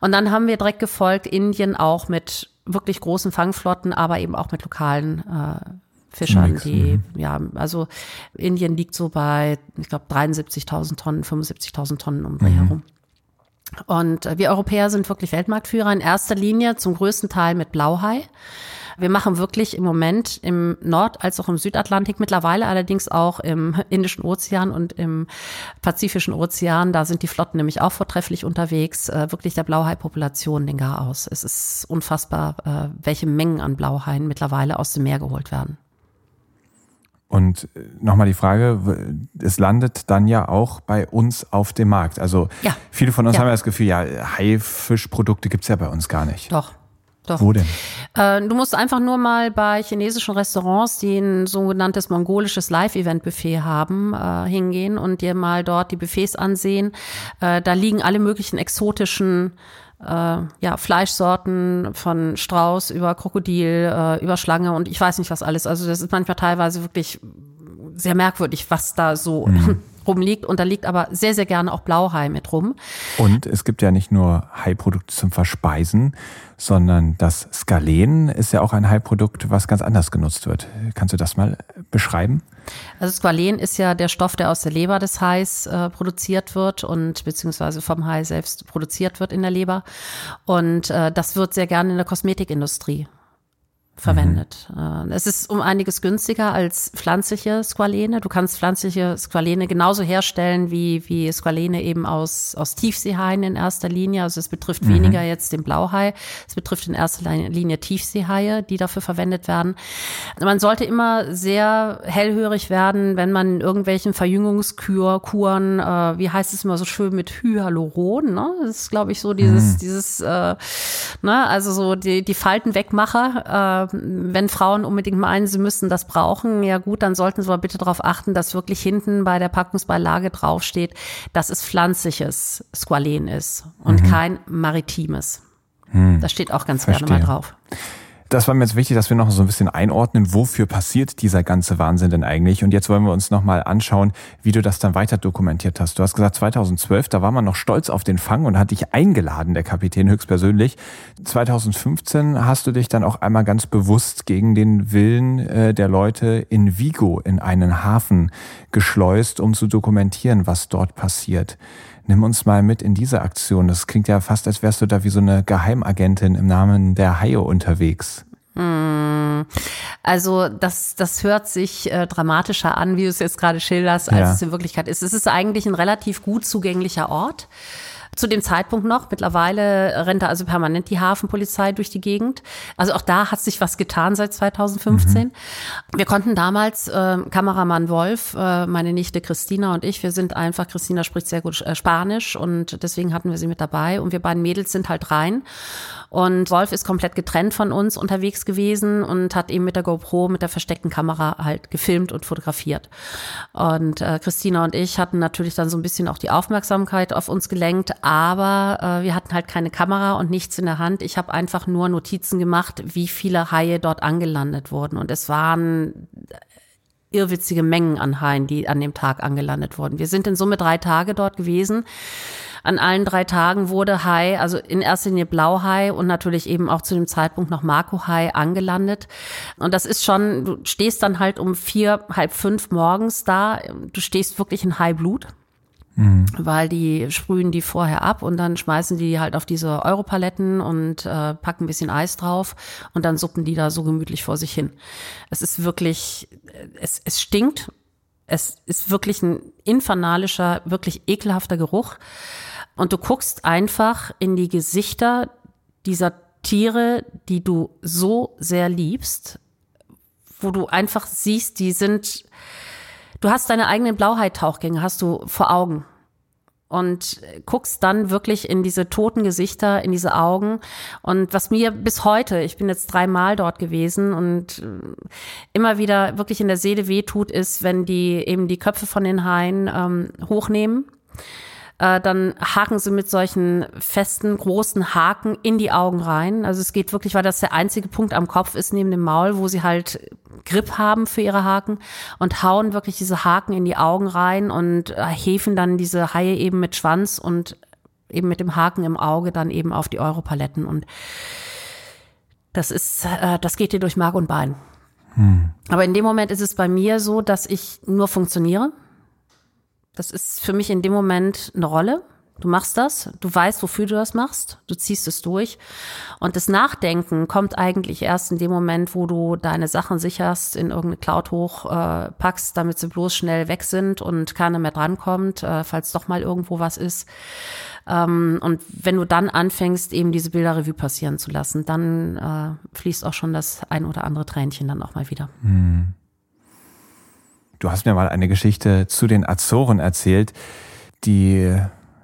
Und dann haben wir direkt gefolgt Indien auch mit wirklich großen Fangflotten, aber eben auch mit lokalen äh, Fischern, die, mhm. ja, also Indien liegt so bei, ich glaube, 73.000 Tonnen, 75.000 Tonnen um mhm. herum. Und äh, wir Europäer sind wirklich Weltmarktführer in erster Linie zum größten Teil mit Blauhai. Wir machen wirklich im Moment im Nord- als auch im Südatlantik, mittlerweile allerdings auch im *laughs* Indischen Ozean und im Pazifischen Ozean. Da sind die Flotten nämlich auch vortrefflich unterwegs. Äh, wirklich der Blauhai-Population den Gar aus. Es ist unfassbar, äh, welche Mengen an Blauhaien mittlerweile aus dem Meer geholt werden. Und äh, nochmal die Frage, es landet dann ja auch bei uns auf dem Markt. Also ja. viele von uns ja. haben ja das Gefühl, ja, Haifischprodukte gibt's ja bei uns gar nicht. Doch. Doch. Wo denn? Äh, du musst einfach nur mal bei chinesischen Restaurants, die ein sogenanntes mongolisches Live-Event-Buffet haben, äh, hingehen und dir mal dort die Buffets ansehen. Äh, da liegen alle möglichen exotischen äh, ja, Fleischsorten von Strauß über Krokodil, äh, über Schlange und ich weiß nicht was alles. Also das ist manchmal teilweise wirklich sehr merkwürdig, was da so mhm. *laughs* rumliegt und da liegt aber sehr, sehr gerne auch Blauhai mit rum. Und es gibt ja nicht nur Haiprodukte zum Verspeisen, sondern das Skalen ist ja auch ein Haiprodukt, was ganz anders genutzt wird. Kannst du das mal beschreiben? Also Squalen ist ja der Stoff, der aus der Leber des Hais äh, produziert wird und beziehungsweise vom Hai selbst produziert wird in der Leber. Und äh, das wird sehr gerne in der Kosmetikindustrie verwendet. Mhm. Es ist um einiges günstiger als pflanzliche Squalene. Du kannst pflanzliche Squalene genauso herstellen wie, wie Squalene eben aus, aus Tiefseehaien in erster Linie. Also es betrifft mhm. weniger jetzt den Blauhai. Es betrifft in erster Linie Tiefseehaie, die dafür verwendet werden. Man sollte immer sehr hellhörig werden, wenn man in irgendwelchen Verjüngungskuren, äh, wie heißt es immer so schön mit Hyaluron, ne? Das ist, glaube ich, so dieses, mhm. dieses, äh, ne, also so die, die Faltenwegmacher, äh, wenn Frauen unbedingt meinen, sie müssten das brauchen, ja gut, dann sollten sie aber bitte darauf achten, dass wirklich hinten bei der Packungsbeilage draufsteht, dass es pflanzliches Squalen ist und mhm. kein maritimes. Hm. Das steht auch ganz Verstehe. gerne mal drauf das war mir jetzt wichtig, dass wir noch so ein bisschen einordnen, wofür passiert dieser ganze Wahnsinn denn eigentlich? Und jetzt wollen wir uns nochmal anschauen, wie du das dann weiter dokumentiert hast. Du hast gesagt, 2012, da war man noch stolz auf den Fang und hat dich eingeladen, der Kapitän höchstpersönlich. 2015 hast du dich dann auch einmal ganz bewusst gegen den Willen äh, der Leute in Vigo in einen Hafen geschleust, um zu dokumentieren, was dort passiert. Nimm uns mal mit in diese Aktion. Das klingt ja fast, als wärst du da wie so eine Geheimagentin im Namen der Haie unterwegs. Hm. Also das, das hört sich äh, dramatischer an, wie du es jetzt gerade schilderst, als ja. es in Wirklichkeit ist. Es ist eigentlich ein relativ gut zugänglicher Ort zu dem Zeitpunkt noch. Mittlerweile rennt da also permanent die Hafenpolizei durch die Gegend. Also auch da hat sich was getan seit 2015. Mhm. Wir konnten damals, äh, Kameramann Wolf, äh, meine Nichte Christina und ich, wir sind einfach, Christina spricht sehr gut äh, Spanisch und deswegen hatten wir sie mit dabei und wir beiden Mädels sind halt rein. Und Wolf ist komplett getrennt von uns unterwegs gewesen und hat eben mit der GoPro, mit der versteckten Kamera halt gefilmt und fotografiert. Und äh, Christina und ich hatten natürlich dann so ein bisschen auch die Aufmerksamkeit auf uns gelenkt, aber äh, wir hatten halt keine Kamera und nichts in der Hand. Ich habe einfach nur Notizen gemacht, wie viele Haie dort angelandet wurden. Und es waren irrwitzige Mengen an Haien, die an dem Tag angelandet wurden. Wir sind in Summe drei Tage dort gewesen. An allen drei Tagen wurde Hai, also in erster Linie Blauhai und natürlich eben auch zu dem Zeitpunkt noch Marco-Hai angelandet. Und das ist schon, du stehst dann halt um vier, halb fünf morgens da. Du stehst wirklich in Hai-Blut. Mhm. Weil die sprühen die vorher ab und dann schmeißen die halt auf diese Europaletten und äh, packen ein bisschen Eis drauf und dann suppen die da so gemütlich vor sich hin. Es ist wirklich, es, es stinkt. Es ist wirklich ein infernalischer, wirklich ekelhafter Geruch. Und du guckst einfach in die Gesichter dieser Tiere, die du so sehr liebst, wo du einfach siehst, die sind, Du hast deine eigenen Blauheit-Tauchgänge, hast du vor Augen und guckst dann wirklich in diese toten Gesichter, in diese Augen. Und was mir bis heute, ich bin jetzt dreimal dort gewesen und äh, immer wieder wirklich in der Seele wehtut, ist, wenn die eben die Köpfe von den Haien ähm, hochnehmen äh, dann haken sie mit solchen festen, großen Haken in die Augen rein. Also es geht wirklich, weil das der einzige Punkt am Kopf ist neben dem Maul, wo sie halt Grip haben für ihre Haken und hauen wirklich diese Haken in die Augen rein und äh, hefen dann diese Haie eben mit Schwanz und eben mit dem Haken im Auge dann eben auf die Europaletten und das ist, äh, das geht dir durch Mark und Bein. Hm. Aber in dem Moment ist es bei mir so, dass ich nur funktioniere. Das ist für mich in dem Moment eine Rolle. Du machst das, du weißt, wofür du das machst, du ziehst es durch. Und das Nachdenken kommt eigentlich erst in dem Moment, wo du deine Sachen sicherst, in irgendeine Cloud hochpackst, äh, damit sie bloß schnell weg sind und keiner mehr drankommt, äh, falls doch mal irgendwo was ist. Ähm, und wenn du dann anfängst, eben diese Bilder Revue passieren zu lassen, dann äh, fließt auch schon das ein oder andere Tränchen dann auch mal wieder. Hm. Du hast mir mal eine Geschichte zu den Azoren erzählt, die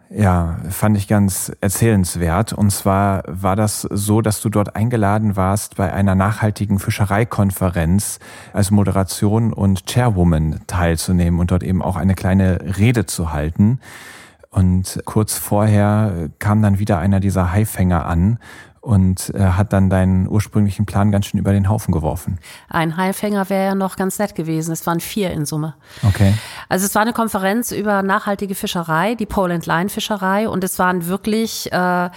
ja, fand ich ganz erzählenswert. Und zwar war das so, dass du dort eingeladen warst, bei einer nachhaltigen Fischereikonferenz als Moderation und Chairwoman teilzunehmen und dort eben auch eine kleine Rede zu halten. Und kurz vorher kam dann wieder einer dieser Haifänger an und äh, hat dann deinen ursprünglichen Plan ganz schön über den Haufen geworfen. Ein Haifänger wäre ja noch ganz nett gewesen. Es waren vier in Summe. Okay. Also es war eine Konferenz über nachhaltige Fischerei, die Poland Line Fischerei und es waren wirklich äh,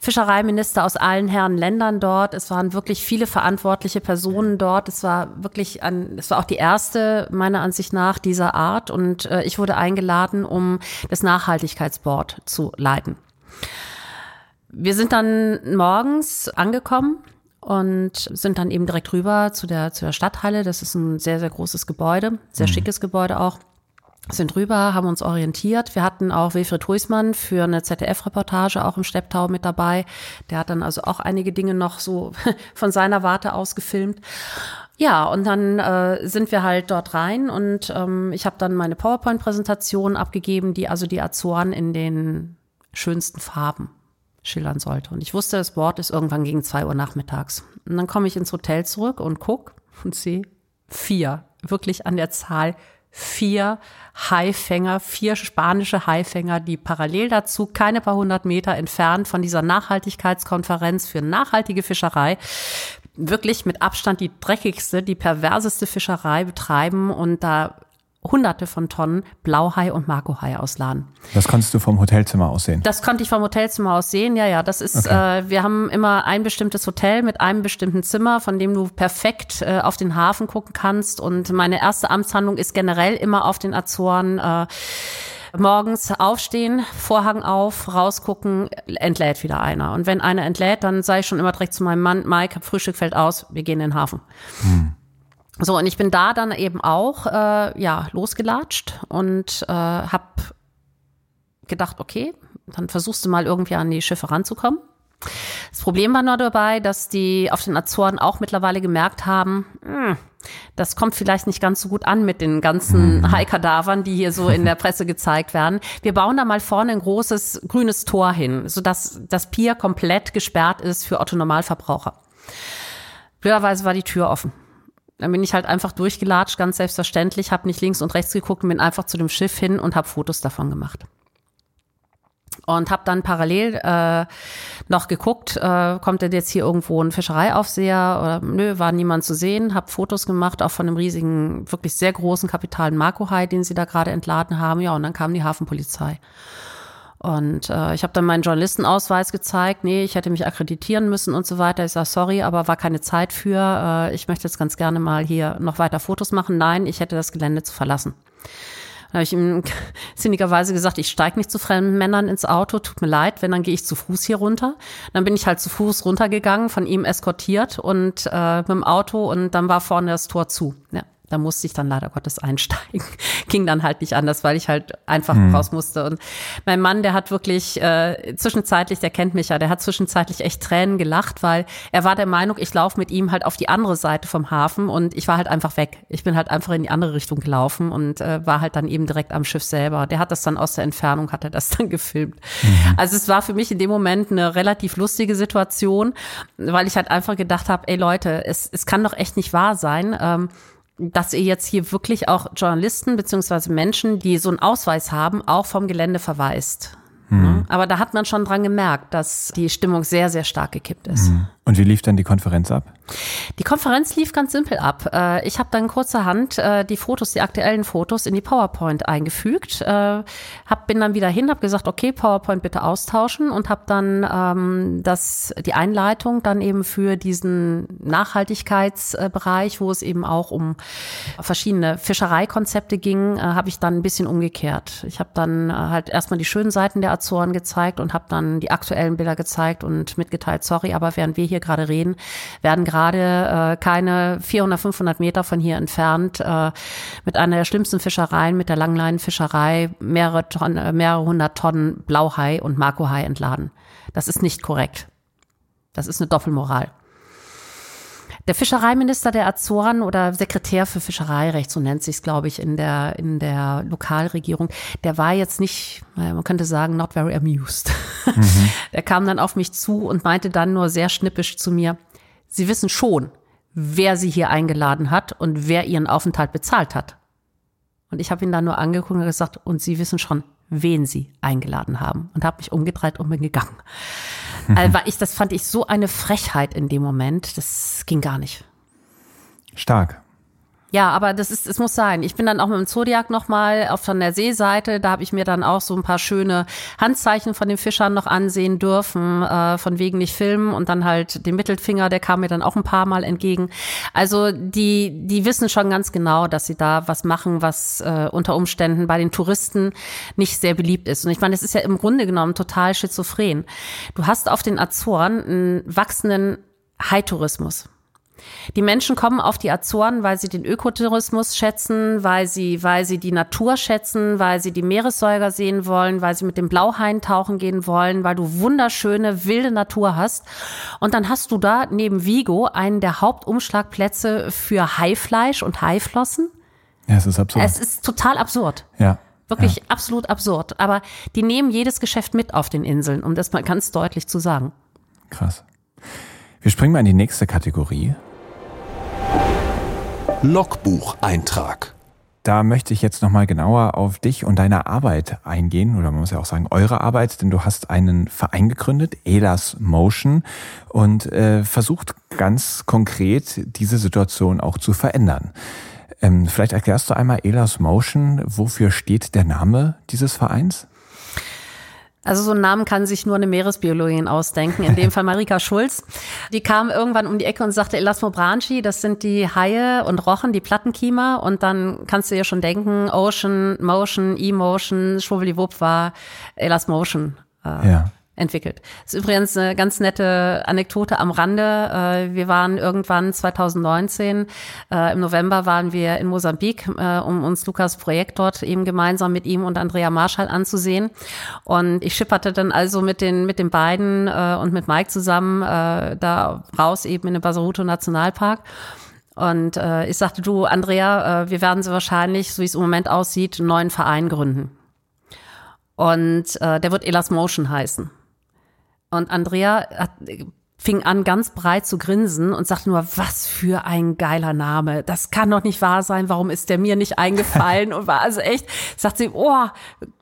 Fischereiminister aus allen Herren Ländern dort. Es waren wirklich viele verantwortliche Personen dort. Es war wirklich ein, es war auch die erste meiner Ansicht nach dieser Art und äh, ich wurde eingeladen, um das Nachhaltigkeitsboard zu leiten. Wir sind dann morgens angekommen und sind dann eben direkt rüber zu der, zu der Stadthalle. Das ist ein sehr, sehr großes Gebäude, sehr mhm. schickes Gebäude auch. Sind rüber, haben uns orientiert. Wir hatten auch Wilfried Huismann für eine ZDF-Reportage auch im Stepptau mit dabei. Der hat dann also auch einige Dinge noch so *laughs* von seiner Warte aus gefilmt. Ja, und dann äh, sind wir halt dort rein und ähm, ich habe dann meine PowerPoint-Präsentation abgegeben, die also die Azoren in den schönsten Farben schildern sollte. Und ich wusste, das Wort ist irgendwann gegen zwei Uhr nachmittags. Und dann komme ich ins Hotel zurück und guck und sehe vier, wirklich an der Zahl vier Haifänger, vier spanische Haifänger, die parallel dazu keine paar hundert Meter entfernt von dieser Nachhaltigkeitskonferenz für nachhaltige Fischerei wirklich mit Abstand die dreckigste, die perverseste Fischerei betreiben und da hunderte von Tonnen Blauhai und Makohai ausladen. Das konntest du vom Hotelzimmer aus sehen? Das konnte ich vom Hotelzimmer aus sehen, ja, ja. Das ist, okay. äh, wir haben immer ein bestimmtes Hotel mit einem bestimmten Zimmer, von dem du perfekt äh, auf den Hafen gucken kannst. Und meine erste Amtshandlung ist generell immer auf den Azoren. Äh, morgens aufstehen, Vorhang auf, rausgucken, entlädt wieder einer. Und wenn einer entlädt, dann sage ich schon immer direkt zu meinem Mann, Mike, Frühstück fällt aus, wir gehen in den Hafen. Hm. So, und ich bin da dann eben auch äh, ja, losgelatscht und äh, habe gedacht, okay, dann versuchst du mal irgendwie an die Schiffe ranzukommen. Das Problem war nur dabei, dass die auf den Azoren auch mittlerweile gemerkt haben, mh, hm, das kommt vielleicht nicht ganz so gut an mit den ganzen mhm. Haikadavern, die hier so in der *laughs* Presse gezeigt werden. Wir bauen da mal vorne ein großes grünes Tor hin, sodass das Pier komplett gesperrt ist für Otto Normalverbraucher. Blöderweise war die Tür offen. Dann bin ich halt einfach durchgelatscht, ganz selbstverständlich, habe nicht links und rechts geguckt und bin einfach zu dem Schiff hin und habe Fotos davon gemacht. Und habe dann parallel äh, noch geguckt, äh, kommt denn jetzt hier irgendwo ein Fischereiaufseher oder nö, war niemand zu sehen. Habe Fotos gemacht, auch von einem riesigen, wirklich sehr großen kapitalen Makohai, den sie da gerade entladen haben. Ja, und dann kam die Hafenpolizei. Und äh, ich habe dann meinen Journalistenausweis gezeigt. Nee, ich hätte mich akkreditieren müssen und so weiter. Ich sage, sorry, aber war keine Zeit für. Äh, ich möchte jetzt ganz gerne mal hier noch weiter Fotos machen. Nein, ich hätte das Gelände zu verlassen. Dann habe ich ihm *laughs* sinnigerweise gesagt, ich steige nicht zu fremden Männern ins Auto, tut mir leid, wenn, dann gehe ich zu Fuß hier runter. Dann bin ich halt zu Fuß runtergegangen, von ihm eskortiert und äh, mit dem Auto und dann war vorne das Tor zu. Ja. Da musste ich dann leider Gottes einsteigen. *laughs* Ging dann halt nicht anders, weil ich halt einfach mhm. raus musste. Und mein Mann, der hat wirklich äh, zwischenzeitlich, der kennt mich ja, der hat zwischenzeitlich echt Tränen gelacht, weil er war der Meinung, ich laufe mit ihm halt auf die andere Seite vom Hafen und ich war halt einfach weg. Ich bin halt einfach in die andere Richtung gelaufen und äh, war halt dann eben direkt am Schiff selber. Der hat das dann aus der Entfernung, hat er das *laughs* dann gefilmt. Mhm. Also es war für mich in dem Moment eine relativ lustige Situation, weil ich halt einfach gedacht habe, ey Leute, es, es kann doch echt nicht wahr sein. Ähm, dass ihr jetzt hier wirklich auch Journalisten beziehungsweise Menschen, die so einen Ausweis haben, auch vom Gelände verweist. Mhm. Aber da hat man schon dran gemerkt, dass die Stimmung sehr, sehr stark gekippt ist. Mhm. Und wie lief dann die Konferenz ab? Die Konferenz lief ganz simpel ab. Äh, ich habe dann kurzerhand äh, die Fotos, die aktuellen Fotos in die PowerPoint eingefügt, äh, hab, bin dann wieder hin, habe gesagt, okay, PowerPoint bitte austauschen und habe dann ähm, das, die Einleitung dann eben für diesen Nachhaltigkeitsbereich, wo es eben auch um verschiedene Fischereikonzepte ging, habe ich dann ein bisschen umgekehrt. Ich habe dann halt erstmal die schönen Seiten der Azoren gezeigt und habe dann die aktuellen Bilder gezeigt und mitgeteilt, sorry, aber während wir hier gerade reden, werden gerade äh, keine 400, 500 Meter von hier entfernt äh, mit einer der schlimmsten Fischereien, mit der Langleinenfischerei, mehrere, Tonnen, äh, mehrere hundert Tonnen Blauhai und Makohai entladen. Das ist nicht korrekt. Das ist eine Doppelmoral. Der Fischereiminister der Azoren oder Sekretär für Fischereirecht, so nennt sich es, glaube ich, in der, in der Lokalregierung, der war jetzt nicht, man könnte sagen, not very amused. *laughs* Mhm. Der kam dann auf mich zu und meinte dann nur sehr schnippisch zu mir, Sie wissen schon, wer Sie hier eingeladen hat und wer Ihren Aufenthalt bezahlt hat. Und ich habe ihn dann nur angeguckt und gesagt, und Sie wissen schon, wen Sie eingeladen haben. Und habe mich umgedreht und bin gegangen. *laughs* Also ich, das fand ich so eine Frechheit in dem Moment. Das ging gar nicht. Stark. Ja, aber das ist, es muss sein. Ich bin dann auch mit dem Zodiac nochmal auf von der Seeseite. Da habe ich mir dann auch so ein paar schöne Handzeichen von den Fischern noch ansehen dürfen, äh, von wegen nicht filmen und dann halt den Mittelfinger, der kam mir dann auch ein paar Mal entgegen. Also die, die wissen schon ganz genau, dass sie da was machen, was äh, unter Umständen bei den Touristen nicht sehr beliebt ist. Und ich meine, es ist ja im Grunde genommen total schizophren. Du hast auf den Azoren einen wachsenden High-Tourismus. Die Menschen kommen auf die Azoren, weil sie den Ökotourismus schätzen, weil sie, weil sie die Natur schätzen, weil sie die Meeressäuger sehen wollen, weil sie mit dem Blauhain tauchen gehen wollen, weil du wunderschöne wilde Natur hast. Und dann hast du da neben Vigo einen der Hauptumschlagplätze für Haifleisch und Haiflossen. Ja, es ist absurd. Es ist total absurd. Ja. Wirklich Ja. absolut absurd. Aber die nehmen jedes Geschäft mit auf den Inseln, um das mal ganz deutlich zu sagen. Krass. Wir springen mal in die nächste Kategorie. Logbucheintrag. Da möchte ich jetzt nochmal genauer auf dich und deine Arbeit eingehen, oder man muss ja auch sagen, eure Arbeit, denn du hast einen Verein gegründet, Elas Motion, und äh, versucht ganz konkret diese Situation auch zu verändern. Ähm, vielleicht erklärst du einmal Elas Motion, wofür steht der Name dieses Vereins? Also so einen Namen kann sich nur eine Meeresbiologin ausdenken, in dem Fall Marika Schulz. Die kam irgendwann um die Ecke und sagte, Elasmobranchi, das sind die Haie und Rochen, die Plattenkiemer. Und dann kannst du dir schon denken, Ocean, Motion, E-Motion, Schwubbeliwupp war Elasmotion. Äh, Ja. Entwickelt. Das ist übrigens eine ganz nette Anekdote am Rande. Äh, Wir waren irgendwann 2019, äh, im November waren wir in Mosambik, äh, um uns Lukas Projekt dort eben gemeinsam mit ihm und Andrea Marschall anzusehen. Und ich schipperte dann also mit den, mit den beiden und mit Mike zusammen da raus eben in den Basaruto Nationalpark. Und ich sagte, du, Andrea, wir werden so wahrscheinlich, so wie es im Moment aussieht, einen neuen Verein gründen. Und der wird Elas Motion heißen. Und Andrea hat, fing an, ganz breit zu grinsen und sagte nur, was für ein geiler Name. Das kann doch nicht wahr sein. Warum ist der mir nicht *laughs* eingefallen? Und war also echt, sagt sie, oh,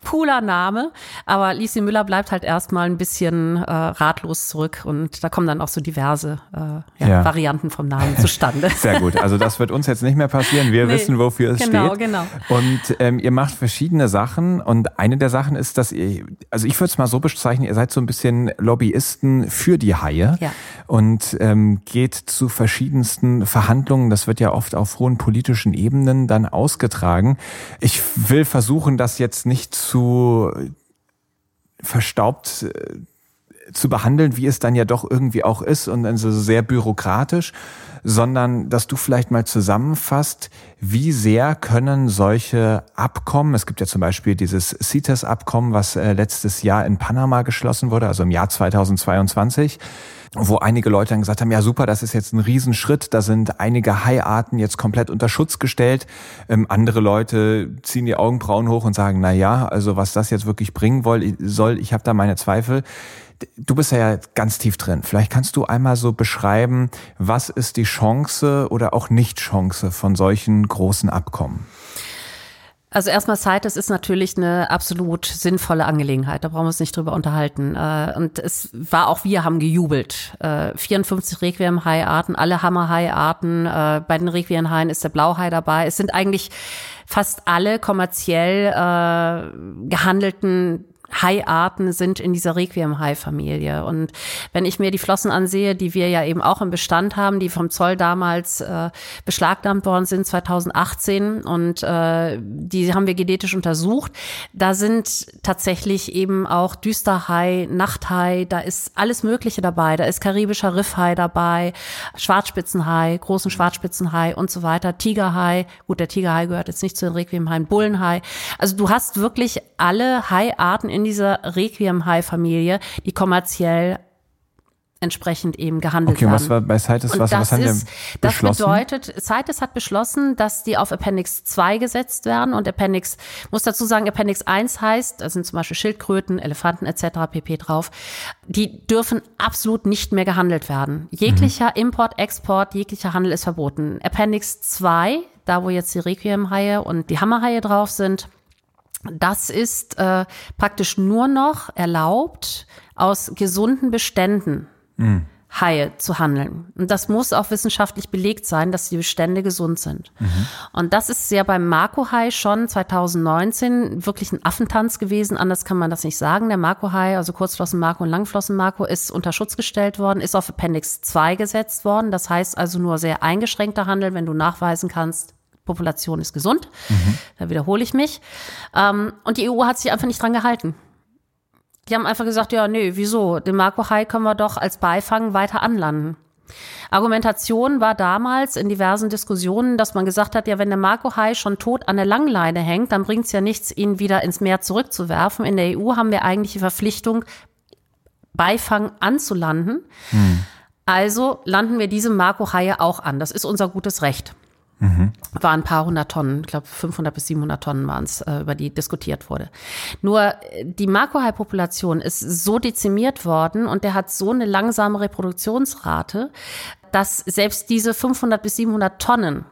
cooler Name. Aber Lisi Müller bleibt halt erstmal ein bisschen äh, ratlos zurück. Und da kommen dann auch so diverse äh, ja, Ja. Varianten vom Namen zustande. *laughs* Sehr gut. Also das wird uns jetzt nicht mehr passieren. Wir Nee. wissen, wofür es Genau, steht. genau. Und ähm, ihr macht verschiedene Sachen. Und eine der Sachen ist, dass ihr, also ich würde es mal so bezeichnen, ihr seid so ein bisschen Lobbyisten für die Haie. Ja. Und ähm, geht zu verschiedensten Verhandlungen. Das wird ja oft auf hohen politischen Ebenen dann ausgetragen. Ich will versuchen, das jetzt nicht zu verstaubt äh, zu behandeln, wie es dann ja doch irgendwie auch ist und dann so sehr bürokratisch, sondern dass du vielleicht mal zusammenfasst, wie sehr können solche Abkommen, es gibt ja zum Beispiel dieses CITES-Abkommen, was äh, letztes Jahr in Panama geschlossen wurde, also im Jahr 2022, wo einige Leute dann gesagt haben, ja super, das ist jetzt ein Riesenschritt, da sind einige Haiarten jetzt komplett unter Schutz gestellt. Ähm, andere Leute ziehen die Augenbrauen hoch und sagen, na ja, also was das jetzt wirklich bringen soll, ich habe da meine Zweifel. Du bist ja ganz tief drin. Vielleicht kannst du einmal so beschreiben, was ist die Chance oder auch Nicht-Chance von solchen großen Abkommen? Also erstmal CITES ist natürlich eine absolut sinnvolle Angelegenheit. Da brauchen wir uns nicht drüber unterhalten. Äh, Und es war auch wir haben gejubelt. Äh, 54 Requiem-Hai-Arten, alle Hammerhai-Arten. Äh, Bei den Requiem-Haien ist der Blauhai dabei. Es sind eigentlich fast alle kommerziell äh, gehandelten Haiarten sind in dieser Requiem-Hai-Familie. Und wenn ich mir die Flossen ansehe, die wir ja eben auch im Bestand haben, die vom Zoll damals äh, beschlagnahmt worden sind, 2018, und äh, die haben wir genetisch untersucht, da sind tatsächlich eben auch Düsterhai, Nachthai, da ist alles Mögliche dabei. Da ist karibischer Riffhai dabei, Schwarzspitzenhai, großen Schwarzspitzenhai und so weiter, Tigerhai. Gut, der Tigerhai gehört jetzt nicht zu den Requiemhaien, Bullenhai. Also du hast wirklich alle Haiarten in dieser Requiem-Hai-Familie, die kommerziell entsprechend eben gehandelt Okay, werden. was war bei CITES, was, das was haben ist, wir das bedeutet, CITES hat beschlossen, dass die auf Appendix 2 gesetzt werden und Appendix, muss dazu sagen, Appendix 1 heißt, da sind zum Beispiel Schildkröten, Elefanten etc. pp. drauf, die dürfen absolut nicht mehr gehandelt werden. Jeglicher Import, Export, jeglicher Handel ist verboten. Appendix 2, da wo jetzt die Requiem-Haie und die Hammerhaie drauf sind, Das ist äh, praktisch nur noch erlaubt aus gesunden Beständen. Mhm. Haie zu handeln. Und das muss auch wissenschaftlich belegt sein, dass die Bestände gesund sind. Mhm. Und das ist ja beim Marco-Hai schon 2019 wirklich ein Affentanz gewesen. Anders kann man das nicht sagen. Der Marco-Hai, also Kurzflossen-Marco und Langflossen-Marco, ist unter Schutz gestellt worden, ist auf Appendix 2 gesetzt worden. Das heißt also nur sehr eingeschränkter Handel, wenn du nachweisen kannst, Population ist gesund. Mhm. Da wiederhole ich mich. Ähm, und die EU hat sich einfach nicht dran gehalten. Die haben einfach gesagt, ja, nee, wieso? Den Marco Hai können wir doch als Beifang weiter anlanden. Argumentation war damals in diversen Diskussionen, dass man gesagt hat, ja, wenn der Marco Hai schon tot an der Langleine hängt, dann bringt es ja nichts, ihn wieder ins Meer zurückzuwerfen. In der EU haben wir eigentlich die Verpflichtung, Beifang anzulanden. Hm. Also landen wir diese Marco Haie auch an. Das ist unser gutes Recht. Mhm. War ein paar hundert Tonnen, ich glaube 500 bis 700 Tonnen waren es, äh, über die diskutiert wurde. Nur äh, die Makrohai-Population ist so dezimiert worden und der hat so eine langsame Reproduktionsrate, dass selbst diese 500 bis 700 Tonnen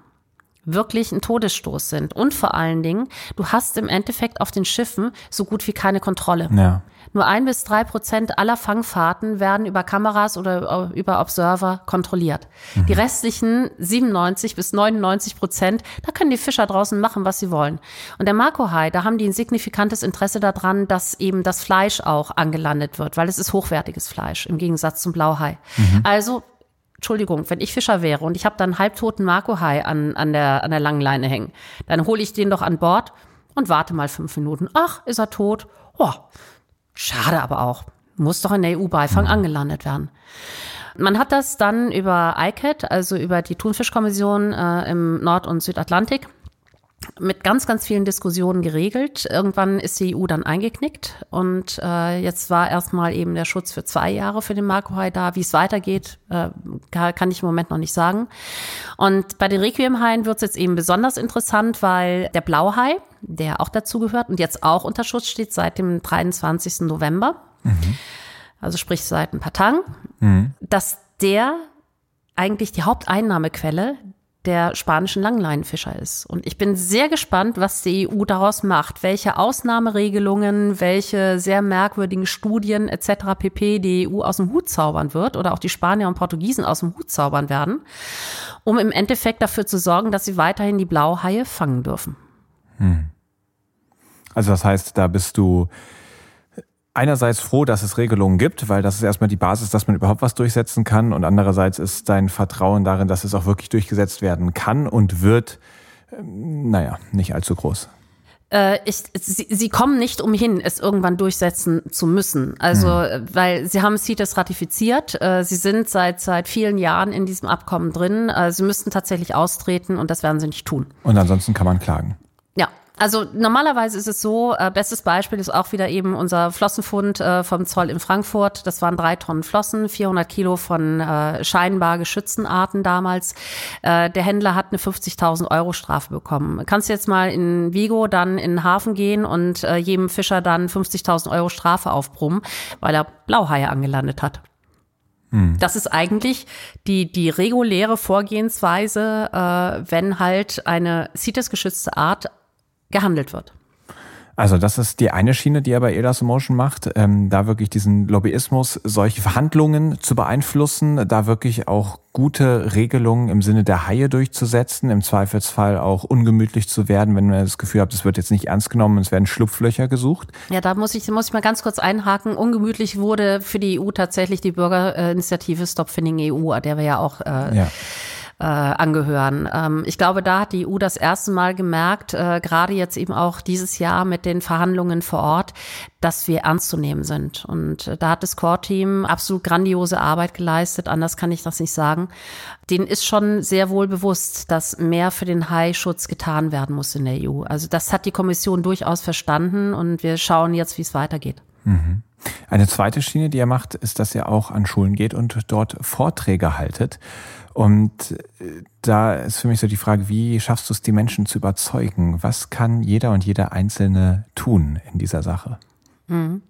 wirklich ein Todesstoß sind. Und vor allen Dingen, du hast im Endeffekt auf den Schiffen so gut wie keine Kontrolle. Ja. Nur ein bis drei Prozent aller Fangfahrten werden über Kameras oder über Observer kontrolliert. Mhm. Die restlichen 97 bis 99 Prozent, da können die Fischer draußen machen, was sie wollen. Und der Makohai, da haben die ein signifikantes Interesse daran, dass eben das Fleisch auch angelandet wird, weil es ist hochwertiges Fleisch im Gegensatz zum Blauhai. Mhm. Also Entschuldigung, wenn ich Fischer wäre und ich habe dann einen halbtoten Makohai an, an, der, an der langen Leine hängen, dann hole ich den doch an Bord und warte mal fünf Minuten. Ach, ist er tot? Oh, schade aber auch. Muss doch in der EU-Beifang angelandet werden. Man hat das dann über ICAT, also über die Thunfischkommission äh, im Nord- und Südatlantik, mit ganz, ganz vielen Diskussionen geregelt. Irgendwann ist die EU dann eingeknickt und äh, jetzt war erstmal eben der Schutz für zwei Jahre für den Marco-Hai da. Wie es weitergeht, äh, kann ich im Moment noch nicht sagen. Und bei den Requiem-Haien wird es jetzt eben besonders interessant, weil der Blauhai, der auch dazu gehört und jetzt auch unter Schutz steht seit dem 23. November, mhm. also sprich seit ein paar Tagen, mhm. dass der eigentlich die Haupteinnahmequelle der spanischen Langleinenfischer ist. Und ich bin sehr gespannt, was die EU daraus macht, welche Ausnahmeregelungen, welche sehr merkwürdigen Studien etc. pp. die EU aus dem Hut zaubern wird oder auch die Spanier und Portugiesen aus dem Hut zaubern werden, um im Endeffekt dafür zu sorgen, dass sie weiterhin die Blauhaie fangen dürfen. Hm. Also das heißt, da bist du einerseits froh, dass es Regelungen gibt, weil das ist erstmal die Basis, dass man überhaupt was durchsetzen kann. Und andererseits ist dein Vertrauen darin, dass es auch wirklich durchgesetzt werden kann und wird, ähm, naja, nicht allzu groß. Äh, ich, sie, sie kommen nicht umhin, es irgendwann durchsetzen zu müssen. Also, hm. weil sie haben CITES ratifiziert. Äh, sie sind seit, seit vielen Jahren in diesem Abkommen drin. Sie müssten tatsächlich austreten und das werden sie nicht tun. Und ansonsten kann man klagen. Also normalerweise ist es so, äh, bestes Beispiel ist auch wieder eben unser Flossenfund äh, vom Zoll in Frankfurt. Das waren drei Tonnen Flossen, 400 Kilo von äh, scheinbar geschützten Arten damals. Äh, der Händler hat eine 50.000 Euro Strafe bekommen. Kannst jetzt mal in Vigo dann in den Hafen gehen und äh, jedem Fischer dann 50.000 Euro Strafe aufbrummen, weil er Blauhaie angelandet hat. Hm. Das ist eigentlich die, die reguläre Vorgehensweise, äh, wenn halt eine CITES-geschützte Art gehandelt wird. Also das ist die eine Schiene, die er bei Elas Motion macht, ähm, da wirklich diesen Lobbyismus, solche Verhandlungen zu beeinflussen, da wirklich auch gute Regelungen im Sinne der Haie durchzusetzen, im Zweifelsfall auch ungemütlich zu werden, wenn man das Gefühl hat, es wird jetzt nicht ernst genommen, es werden Schlupflöcher gesucht. Ja, da muss ich, muss ich mal ganz kurz einhaken. Ungemütlich wurde für die EU tatsächlich die Bürgerinitiative Stop Finning EU, der wir ja auch äh, ja äh, angehören. Ähm, ich glaube, da hat die EU das erste Mal gemerkt, äh, gerade jetzt eben auch dieses Jahr mit den Verhandlungen vor Ort, dass wir ernst zu nehmen sind. Und äh, da hat das Core-Team absolut grandiose Arbeit geleistet, anders kann ich das nicht sagen. Denen ist schon sehr wohl bewusst, dass mehr für den Haischutz getan werden muss in der EU. Also das hat die Kommission durchaus verstanden und wir schauen jetzt, wie es weitergeht. Mhm. Eine zweite Schiene, die er macht, ist, dass er auch an Schulen geht und dort Vorträge haltet. Und äh, da ist für mich so die Frage, wie schaffst du es, die Menschen zu überzeugen? Was kann jeder und jeder Einzelne tun in dieser Sache? Mhm.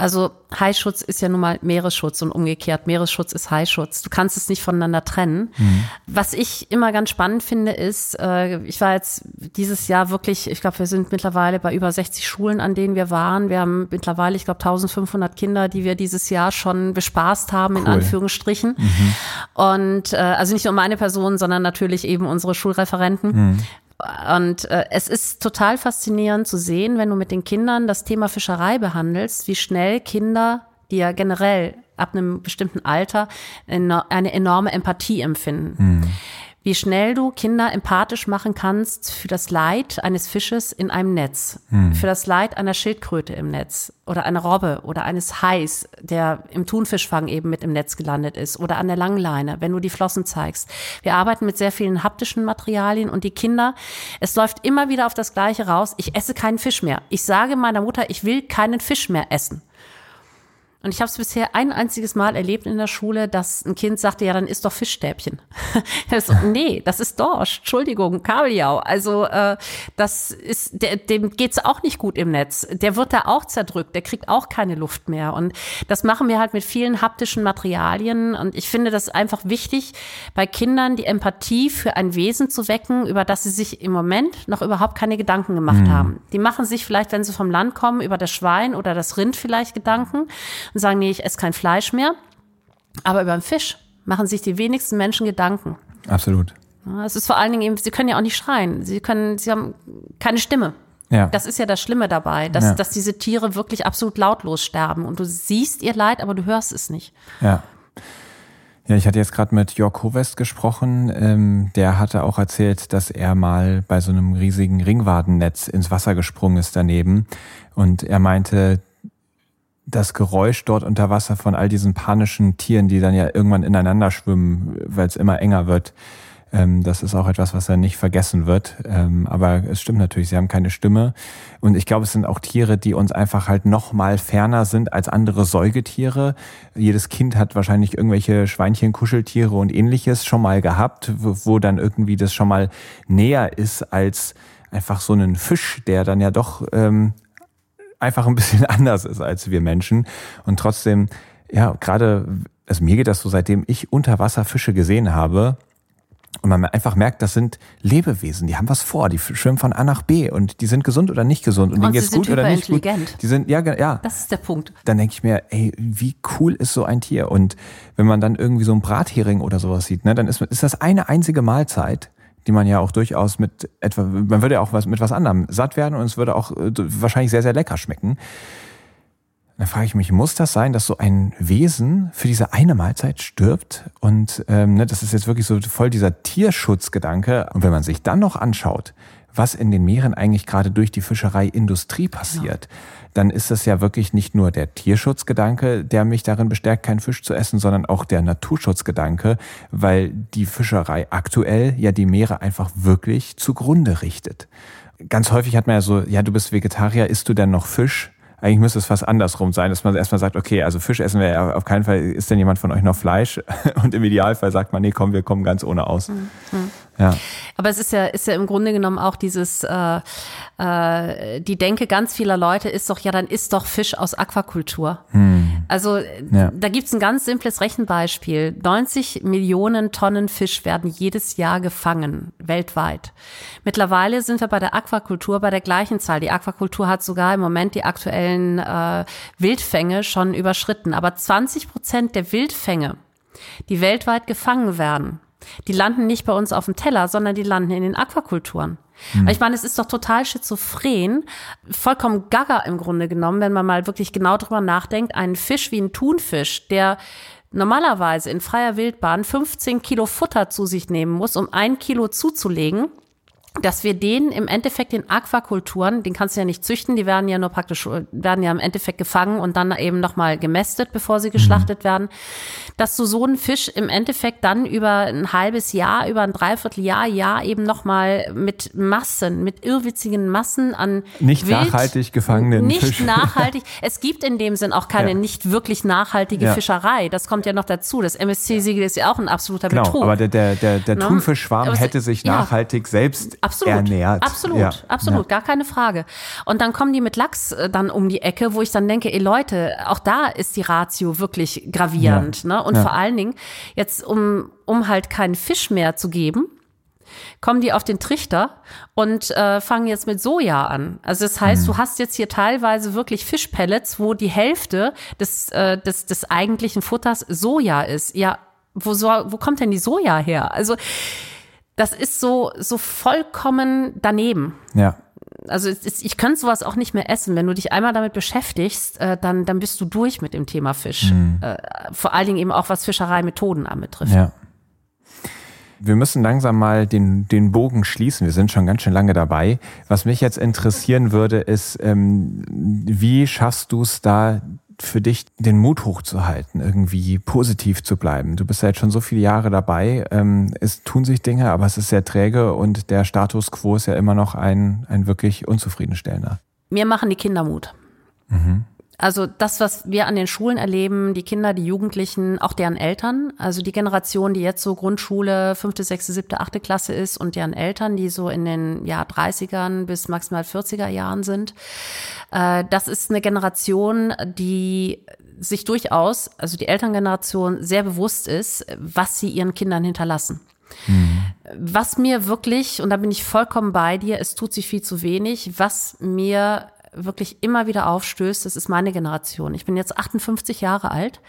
Also Haischutz ist ja nun mal Meeresschutz und umgekehrt. Meeresschutz ist Haischutz. Du kannst es nicht voneinander trennen. Mhm. Was ich immer ganz spannend finde, ist, äh, ich war jetzt dieses Jahr wirklich, ich glaube, wir sind mittlerweile bei über 60 Schulen, an denen wir waren. Wir haben mittlerweile, ich glaube, 1500 Kinder, die wir dieses Jahr schon bespaßt haben, cool. in Anführungsstrichen. Mhm. Und äh, also nicht nur meine Person, sondern natürlich eben unsere Schulreferenten. Mhm. Und äh, es ist total faszinierend zu sehen, wenn du mit den Kindern das Thema Fischerei behandelst, wie schnell Kinder, die ja generell ab einem bestimmten Alter eine enorme Empathie empfinden. Mhm wie schnell du Kinder empathisch machen kannst für das Leid eines Fisches in einem Netz, hm. für das Leid einer Schildkröte im Netz oder einer Robbe oder eines Hais, der im Thunfischfang eben mit im Netz gelandet ist oder an der Langleine, wenn du die Flossen zeigst. Wir arbeiten mit sehr vielen haptischen Materialien und die Kinder, es läuft immer wieder auf das Gleiche raus, ich esse keinen Fisch mehr. Ich sage meiner Mutter, ich will keinen Fisch mehr essen. Und ich habe es bisher ein einziges Mal erlebt in der Schule, dass ein Kind sagte, ja, dann isst doch Fischstäbchen. *laughs* so, nee, das ist Dorsch, Entschuldigung, Kabeljau. Also äh, das ist, der, dem geht's auch nicht gut im Netz. Der wird da auch zerdrückt, der kriegt auch keine Luft mehr. Und das machen wir halt mit vielen haptischen Materialien. Und ich finde das einfach wichtig, bei Kindern die Empathie für ein Wesen zu wecken, über das sie sich im Moment noch überhaupt keine Gedanken gemacht mhm. haben. Die machen sich vielleicht, wenn sie vom Land kommen, über das Schwein oder das Rind vielleicht Gedanken und sagen, nee, ich esse kein Fleisch mehr. Aber über den Fisch machen sich die wenigsten Menschen Gedanken. Absolut. Es ist vor allen Dingen eben, sie können ja auch nicht schreien. Sie können, sie haben keine Stimme. Ja. Das ist ja das Schlimme dabei, dass, ja. dass diese Tiere wirklich absolut lautlos sterben. Und du siehst ihr Leid, aber du hörst es nicht. Ja. Ja, ich hatte jetzt gerade mit Jörg Hovest gesprochen. Ähm, der hatte auch erzählt, dass er mal bei so einem riesigen Ringwadennetz ins Wasser gesprungen ist daneben. Und er meinte, das Geräusch dort unter Wasser von all diesen panischen Tieren, die dann ja irgendwann ineinander schwimmen, weil es immer enger wird, ähm, das ist auch etwas, was dann nicht vergessen wird. Ähm, aber es stimmt natürlich, sie haben keine Stimme. Und ich glaube, es sind auch Tiere, die uns einfach halt noch mal ferner sind als andere Säugetiere. Jedes Kind hat wahrscheinlich irgendwelche Schweinchen, Kuscheltiere und ähnliches schon mal gehabt, wo, wo dann irgendwie das schon mal näher ist als einfach so einen Fisch, der dann ja doch ähm, einfach ein bisschen *laughs* anders ist als wir Menschen. Und trotzdem, ja, gerade, also mir geht das so, seitdem ich Unterwasserfische gesehen habe, und man einfach merkt, das sind Lebewesen, die haben was vor, die schwimmen von A nach B und die sind gesund oder nicht gesund und, und denen geht's gut oder nicht gut. Die sind ja ja. Das ist der Punkt. Dann denke ich mir, ey, wie cool ist so ein Tier und wenn man dann irgendwie so ein Brathering oder sowas sieht, ne, dann ist, ist das eine einzige Mahlzeit die man ja auch durchaus mit etwa, man würde ja auch was mit was anderem satt werden und es würde auch äh, wahrscheinlich sehr, sehr lecker schmecken. Da frage ich mich, muss das sein, dass so ein Wesen für diese eine Mahlzeit stirbt? Und ähm, ne, das ist jetzt wirklich so voll dieser Tierschutzgedanke. Und wenn man sich dann noch anschaut, was in den Meeren eigentlich gerade durch die Fischereiindustrie passiert, ja. Dann ist es ja wirklich nicht nur der Tierschutzgedanke, der mich darin bestärkt, keinen Fisch zu essen, sondern auch der Naturschutzgedanke, weil die Fischerei aktuell ja die Meere einfach wirklich zugrunde richtet. Ganz häufig hat man ja so, ja, du bist Vegetarier, isst du denn noch Fisch? Eigentlich müsste es fast andersrum sein, dass man erstmal sagt, okay, also Fisch essen wir ja auf keinen Fall. Ist denn jemand von euch noch Fleisch? *laughs* Und im Idealfall sagt man, nee, komm, wir kommen ganz ohne aus. Mhm. Ja. Aber es ist ja, ist ja im Grunde genommen auch dieses, äh, äh, die Denke ganz vieler Leute ist doch, ja, dann isst doch Fisch aus Aquakultur. Hm. Also ja. da gibt's ein ganz simples Rechenbeispiel. 90 Millionen Tonnen Fisch werden jedes Jahr gefangen, weltweit. Mittlerweile sind wir bei der Aquakultur bei der gleichen Zahl. Die Aquakultur hat sogar im Moment die aktuellen äh, Wildfänge schon überschritten. Aber 20 Prozent der Wildfänge, die weltweit gefangen werden, die landen nicht bei uns auf dem Teller, sondern die landen in den Aquakulturen. Mhm. Ich meine, es ist doch total schizophren, vollkommen gaga im Grunde genommen, wenn man mal wirklich genau drüber nachdenkt, einen Fisch wie ein Thunfisch, der normalerweise in freier Wildbahn 15 Kilo Futter zu sich nehmen muss, um ein Kilo zuzulegen, dass wir den im Endeffekt in Aquakulturen, den kannst du ja nicht züchten, die werden ja nur praktisch, werden ja im Endeffekt gefangen und dann eben nochmal gemästet, bevor sie geschlachtet mhm. werden, dass du so einen Fisch im Endeffekt dann über ein halbes Jahr, über ein Dreivierteljahr, Jahr eben nochmal mit Massen, mit irrwitzigen Massen an Nicht Wild, nachhaltig gefangenen Nicht Fisch. nachhaltig. *laughs* Es gibt in dem Sinn auch keine ja. nicht wirklich nachhaltige ja. Fischerei. Das kommt ja noch dazu. Das MSC-Siegel ist ja auch ein absoluter genau, Betrug. Aber der, der, der, der ne? Thunfischschwarm hätte sich nachhaltig selbst absolut, ernährt. Absolut, Ja. absolut, Ja. gar keine Frage. Und dann kommen die mit Lachs äh, dann um die Ecke, wo ich dann denke, ey Leute, auch da ist die Ratio wirklich gravierend. Ja. Ne? Und Ja. vor allen Dingen, jetzt um, um halt keinen Fisch mehr zu geben, kommen die auf den Trichter und äh, fangen jetzt mit Soja an. Also das heißt, du hast jetzt hier teilweise wirklich Fischpellets, wo die Hälfte des, äh, des, des eigentlichen Futters Soja ist. Ja, wo, so, wo kommt denn die Soja her? Also das ist so, so vollkommen daneben. Ja. Also ist, ich könnte sowas auch nicht mehr essen. Wenn du dich einmal damit beschäftigst, äh, dann, dann bist du durch mit dem Thema Fisch. Äh, vor allen Dingen eben auch, was Fischereimethoden anbetrifft. Ja. Wir müssen langsam mal den, den Bogen schließen. Wir sind schon ganz schön lange dabei. Was mich jetzt interessieren würde, ist, ähm, wie schaffst du es da für dich, den Mut hochzuhalten, irgendwie positiv zu bleiben? Du bist ja jetzt schon so viele Jahre dabei. Ähm, es tun sich Dinge, aber es ist sehr träge und der Status quo ist ja immer noch ein, ein wirklich unzufriedenstellender. Mir machen die Kinder Mut. Also das, was wir an den Schulen erleben, die Kinder, die Jugendlichen, auch deren Eltern, also die Generation, die jetzt so Grundschule, fünfte, sechste, siebte, achte Klasse ist und deren Eltern, die so in den ja, 30ern bis maximal 40er Jahren sind. Äh, das ist eine Generation, die sich durchaus, also die Elterngeneration, sehr bewusst ist, was sie ihren Kindern hinterlassen. Was mir wirklich, und da bin ich vollkommen bei dir, es tut sich viel zu wenig, was mir wirklich immer wieder aufstößt, das ist meine Generation. Ich bin jetzt 58 Jahre alt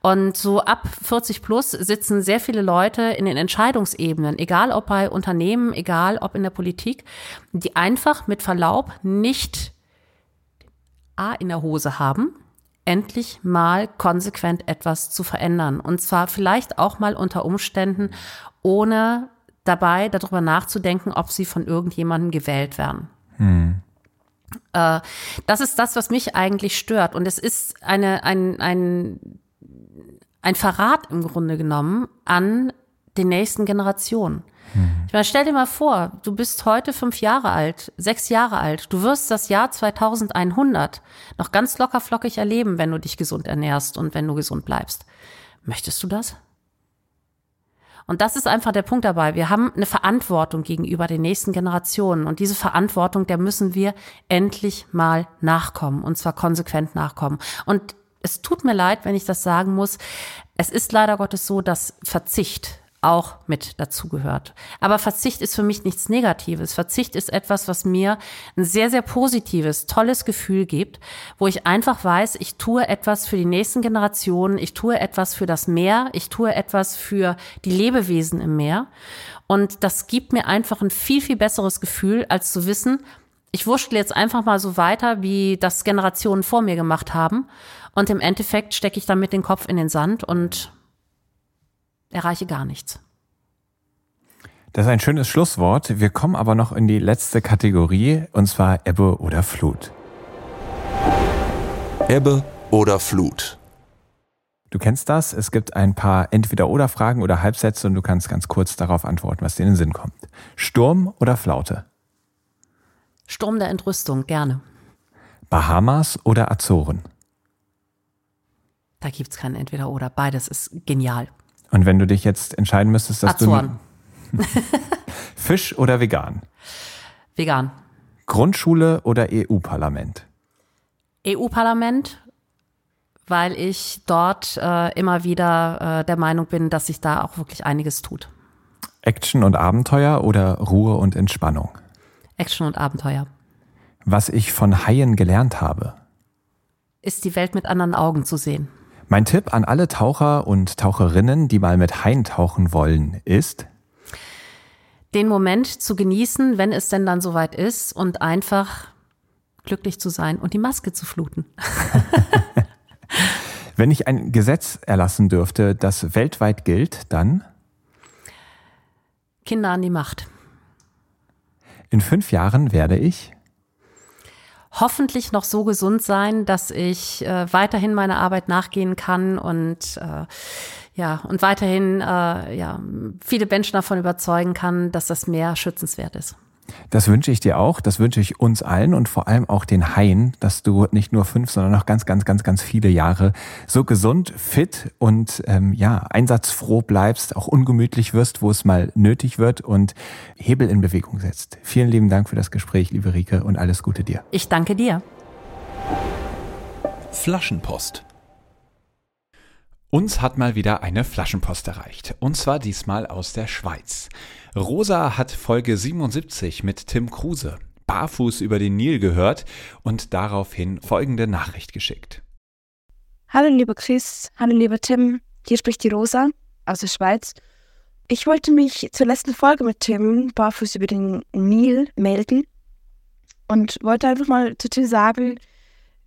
und so ab 40 plus sitzen sehr viele Leute in den Entscheidungsebenen, egal ob bei Unternehmen, egal ob in der Politik, die einfach mit Verlaub nicht A in der Hose haben, endlich mal konsequent etwas zu verändern. Und zwar vielleicht auch mal unter Umständen, ohne dabei darüber nachzudenken, ob sie von irgendjemandem gewählt werden. Äh, das ist das, was mich eigentlich stört. Und es ist eine, ein, ein, ein Verrat im Grunde genommen an den nächsten Generationen. Ich meine, stell dir mal vor, du bist heute fünf Jahre alt, sechs Jahre alt. Du wirst das Jahr 2100 noch ganz locker flockig erleben, wenn du dich gesund ernährst und wenn du gesund bleibst. Möchtest du das? Und das ist einfach der Punkt dabei. Wir haben eine Verantwortung gegenüber den nächsten Generationen. Und diese Verantwortung, der müssen wir endlich mal nachkommen. Und zwar konsequent nachkommen. Und es tut mir leid, wenn ich das sagen muss. Es ist leider Gottes so, dass Verzicht auch mit dazugehört. Aber Verzicht ist für mich nichts Negatives. Verzicht ist etwas, was mir ein sehr, sehr positives, tolles Gefühl gibt, wo ich einfach weiß, ich tue etwas für die nächsten Generationen, ich tue etwas für das Meer, ich tue etwas für die Lebewesen im Meer. Und das gibt mir einfach ein viel, viel besseres Gefühl, als zu wissen, ich wurschtel jetzt einfach mal so weiter, wie das Generationen vor mir gemacht haben. Und im Endeffekt stecke ich damit den Kopf in den Sand und erreiche gar nichts. Das ist ein schönes Schlusswort. Wir kommen aber noch in die letzte Kategorie, und zwar Ebbe oder Flut. Ebbe oder Flut. Du kennst das. Es gibt ein paar Entweder-Oder-Fragen oder Halbsätze und du kannst ganz kurz darauf antworten, was dir in den Sinn kommt. Sturm oder Flaute? Sturm der Entrüstung, gerne. Bahamas oder Azoren? Da gibt's kein Entweder-Oder. Beides ist genial. Und wenn du dich jetzt entscheiden müsstest, dass Azoren, du *laughs* Fisch oder vegan? vegan. Grundschule oder EU-Parlament? EU-Parlament, weil ich dort äh, immer wieder äh, der Meinung bin, dass sich da auch wirklich einiges tut. Action und Abenteuer oder Ruhe und Entspannung? Action und Abenteuer. Was ich von Haien gelernt habe. Ist die Welt mit anderen Augen zu sehen. Mein Tipp an alle Taucher und Taucherinnen, die mal mit Haien tauchen wollen, ist, Den Moment zu genießen, wenn es denn dann soweit ist und einfach glücklich zu sein und die Maske zu fluten. *laughs* wenn ich ein Gesetz erlassen dürfte, das weltweit gilt, dann Kinder an die Macht. in fünf Jahren werde ich hoffentlich noch so gesund sein, dass ich äh, weiterhin meiner Arbeit nachgehen kann und äh, ja und weiterhin äh, ja viele Menschen davon überzeugen kann, dass das Meer schützenswert ist. Das wünsche ich dir auch, das wünsche ich uns allen und vor allem auch den Haien, dass du nicht nur fünf, sondern noch ganz, ganz, ganz, ganz viele Jahre so gesund, fit und ähm, ja, einsatzfroh bleibst, auch ungemütlich wirst, wo es mal nötig wird und Hebel in Bewegung setzt. Vielen lieben Dank für das Gespräch, liebe Rike, und alles Gute dir. Ich danke dir. Flaschenpost. Uns hat mal wieder eine Flaschenpost erreicht. Und zwar diesmal aus der Schweiz. Rosa hat Folge 77 mit Tim Kruse barfuß über den Nil gehört und daraufhin folgende Nachricht geschickt. Hallo lieber Chris, hallo lieber Tim, hier spricht die Rosa aus der Schweiz. Ich wollte mich zur letzten Folge mit Tim barfuß über den Nil melden und wollte einfach mal zu Tim sagen,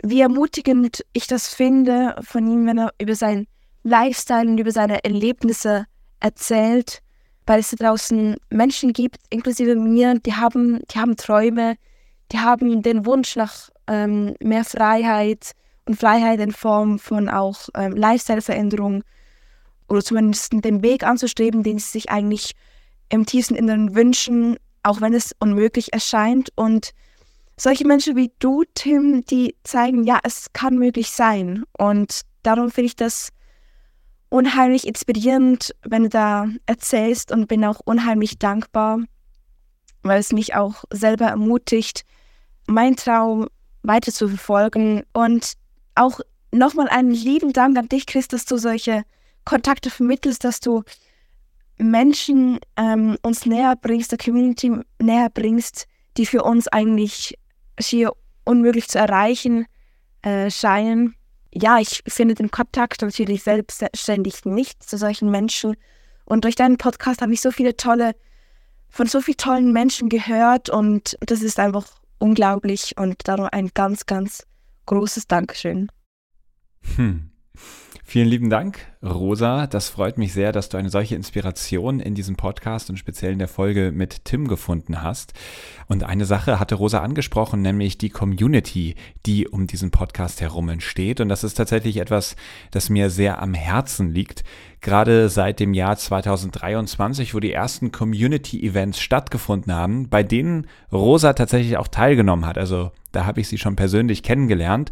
wie ermutigend ich das finde von ihm, wenn er über sein Lifestyle und über seine Erlebnisse erzählt, weil es da draußen Menschen gibt, inklusive mir, die haben, die haben Träume, die haben den Wunsch nach ähm, mehr Freiheit und Freiheit in Form von auch ähm, Lifestyle-Veränderung oder zumindest den Weg anzustreben, den sie sich eigentlich im tiefsten Inneren wünschen, auch wenn es unmöglich erscheint. Und solche Menschen wie du, Tim, die zeigen, ja, es kann möglich sein. Und darum finde ich das unheimlich inspirierend, wenn du da erzählst und bin auch unheimlich dankbar, weil es mich auch selber ermutigt, meinen Traum weiter zu verfolgen. Und auch nochmal einen lieben Dank an dich, Chris, dass du solche Kontakte vermittelst, dass du Menschen ähm, uns näher bringst, der Community näher bringst, die für uns eigentlich schier unmöglich zu erreichen äh, scheinen ja, ich finde den Kontakt natürlich selbstständig nicht zu solchen Menschen. Und durch deinen Podcast habe ich so viele tolle, von so vielen tollen Menschen gehört und das ist einfach unglaublich und darum ein ganz, ganz großes Dankeschön. Hm. Vielen lieben Dank, Rosa. Das freut mich sehr, dass du eine solche Inspiration in diesem Podcast und speziell in der Folge mit Tim gefunden hast. Und eine Sache hatte Rosa angesprochen, nämlich die Community, die um diesen Podcast herum entsteht. Und das ist tatsächlich etwas, das mir sehr am Herzen liegt. Gerade seit dem Jahr 2023, wo die ersten Community-Events stattgefunden haben, bei denen Rosa tatsächlich auch teilgenommen hat. Also da habe ich sie schon persönlich kennengelernt.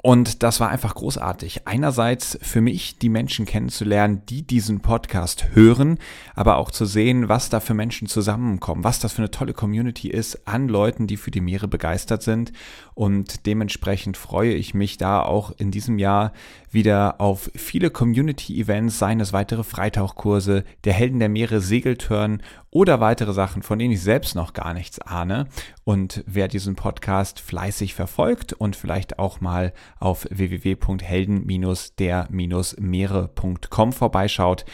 Und das war einfach großartig. Einerseits für mich, die Menschen kennenzulernen, die diesen Podcast hören, aber auch zu sehen, was da für Menschen zusammenkommen, was das für eine tolle Community ist an Leuten, die für die Meere begeistert sind. Und dementsprechend freue ich mich da auch in diesem Jahr wieder auf viele Community-Events, seien es weitere Freitauchkurse, der Helden der Meere Segeltörn oder weitere Sachen, von denen ich selbst noch gar nichts ahne. Und wer diesen Podcast fleißig verfolgt und vielleicht auch mal auf www.helden-der-meere.com vorbeischaut,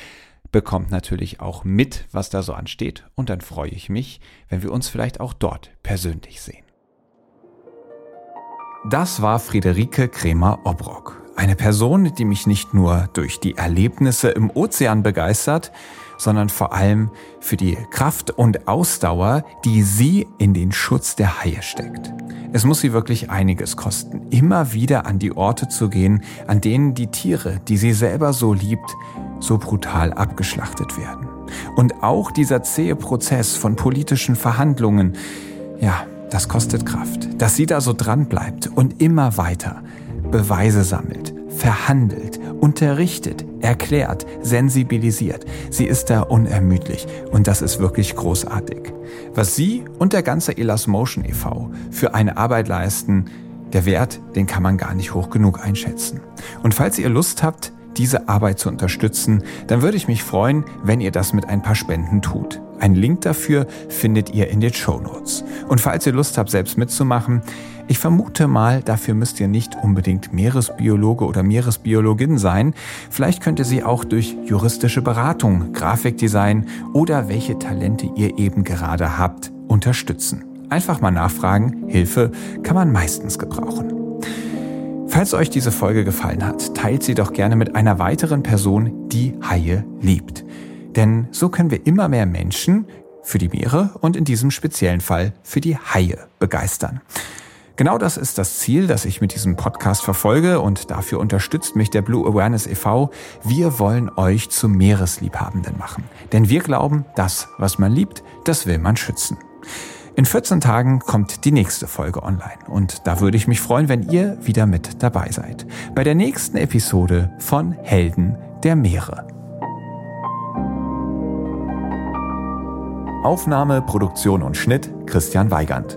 bekommt natürlich auch mit, was da so ansteht. Und dann freue ich mich, wenn wir uns vielleicht auch dort persönlich sehen. Das war Friederike Kremer-Obrock. Eine Person, die mich nicht nur durch die Erlebnisse im Ozean begeistert, sondern vor allem für die Kraft und Ausdauer, die sie in den Schutz der Haie steckt. Es muss sie wirklich einiges kosten, immer wieder an die Orte zu gehen, an denen die Tiere, die sie selber so liebt, so brutal abgeschlachtet werden. Und auch dieser zähe Prozess von politischen Verhandlungen, ja, das kostet Kraft, dass sie da so dran bleibt und immer weiter Beweise sammelt, verhandelt, unterrichtet, erklärt, sensibilisiert. Sie ist da unermüdlich und das ist wirklich großartig. Was sie und der ganze Elas Motion e.V. für eine Arbeit leisten, der Wert, den kann man gar nicht hoch genug einschätzen. Und falls ihr Lust habt, diese Arbeit zu unterstützen, dann würde ich mich freuen, wenn ihr das mit ein paar Spenden tut. Einen Link dafür findet ihr in den Show Notes. Und falls ihr Lust habt, selbst mitzumachen, ich vermute mal, dafür müsst ihr nicht unbedingt Meeresbiologe oder Meeresbiologin sein. Vielleicht könnt ihr sie auch durch juristische Beratung, Grafikdesign oder welche Talente ihr eben gerade habt, unterstützen. Einfach mal nachfragen, Hilfe kann man meistens gebrauchen. Falls euch diese Folge gefallen hat, teilt sie doch gerne mit einer weiteren Person, die Haie liebt. Denn so können wir immer mehr Menschen für die Meere und in diesem speziellen Fall für die Haie begeistern. Genau das ist das Ziel, das ich mit diesem Podcast verfolge und dafür unterstützt mich der Blue Awareness e.V. Wir wollen euch zu Meeresliebhabenden machen. Denn wir glauben, das, was man liebt, das will man schützen. In 14 Tagen kommt die nächste Folge online und da würde ich mich freuen, wenn ihr wieder mit dabei seid. Bei der nächsten Episode von Helden der Meere. Aufnahme, Produktion und Schnitt Christian Weigand.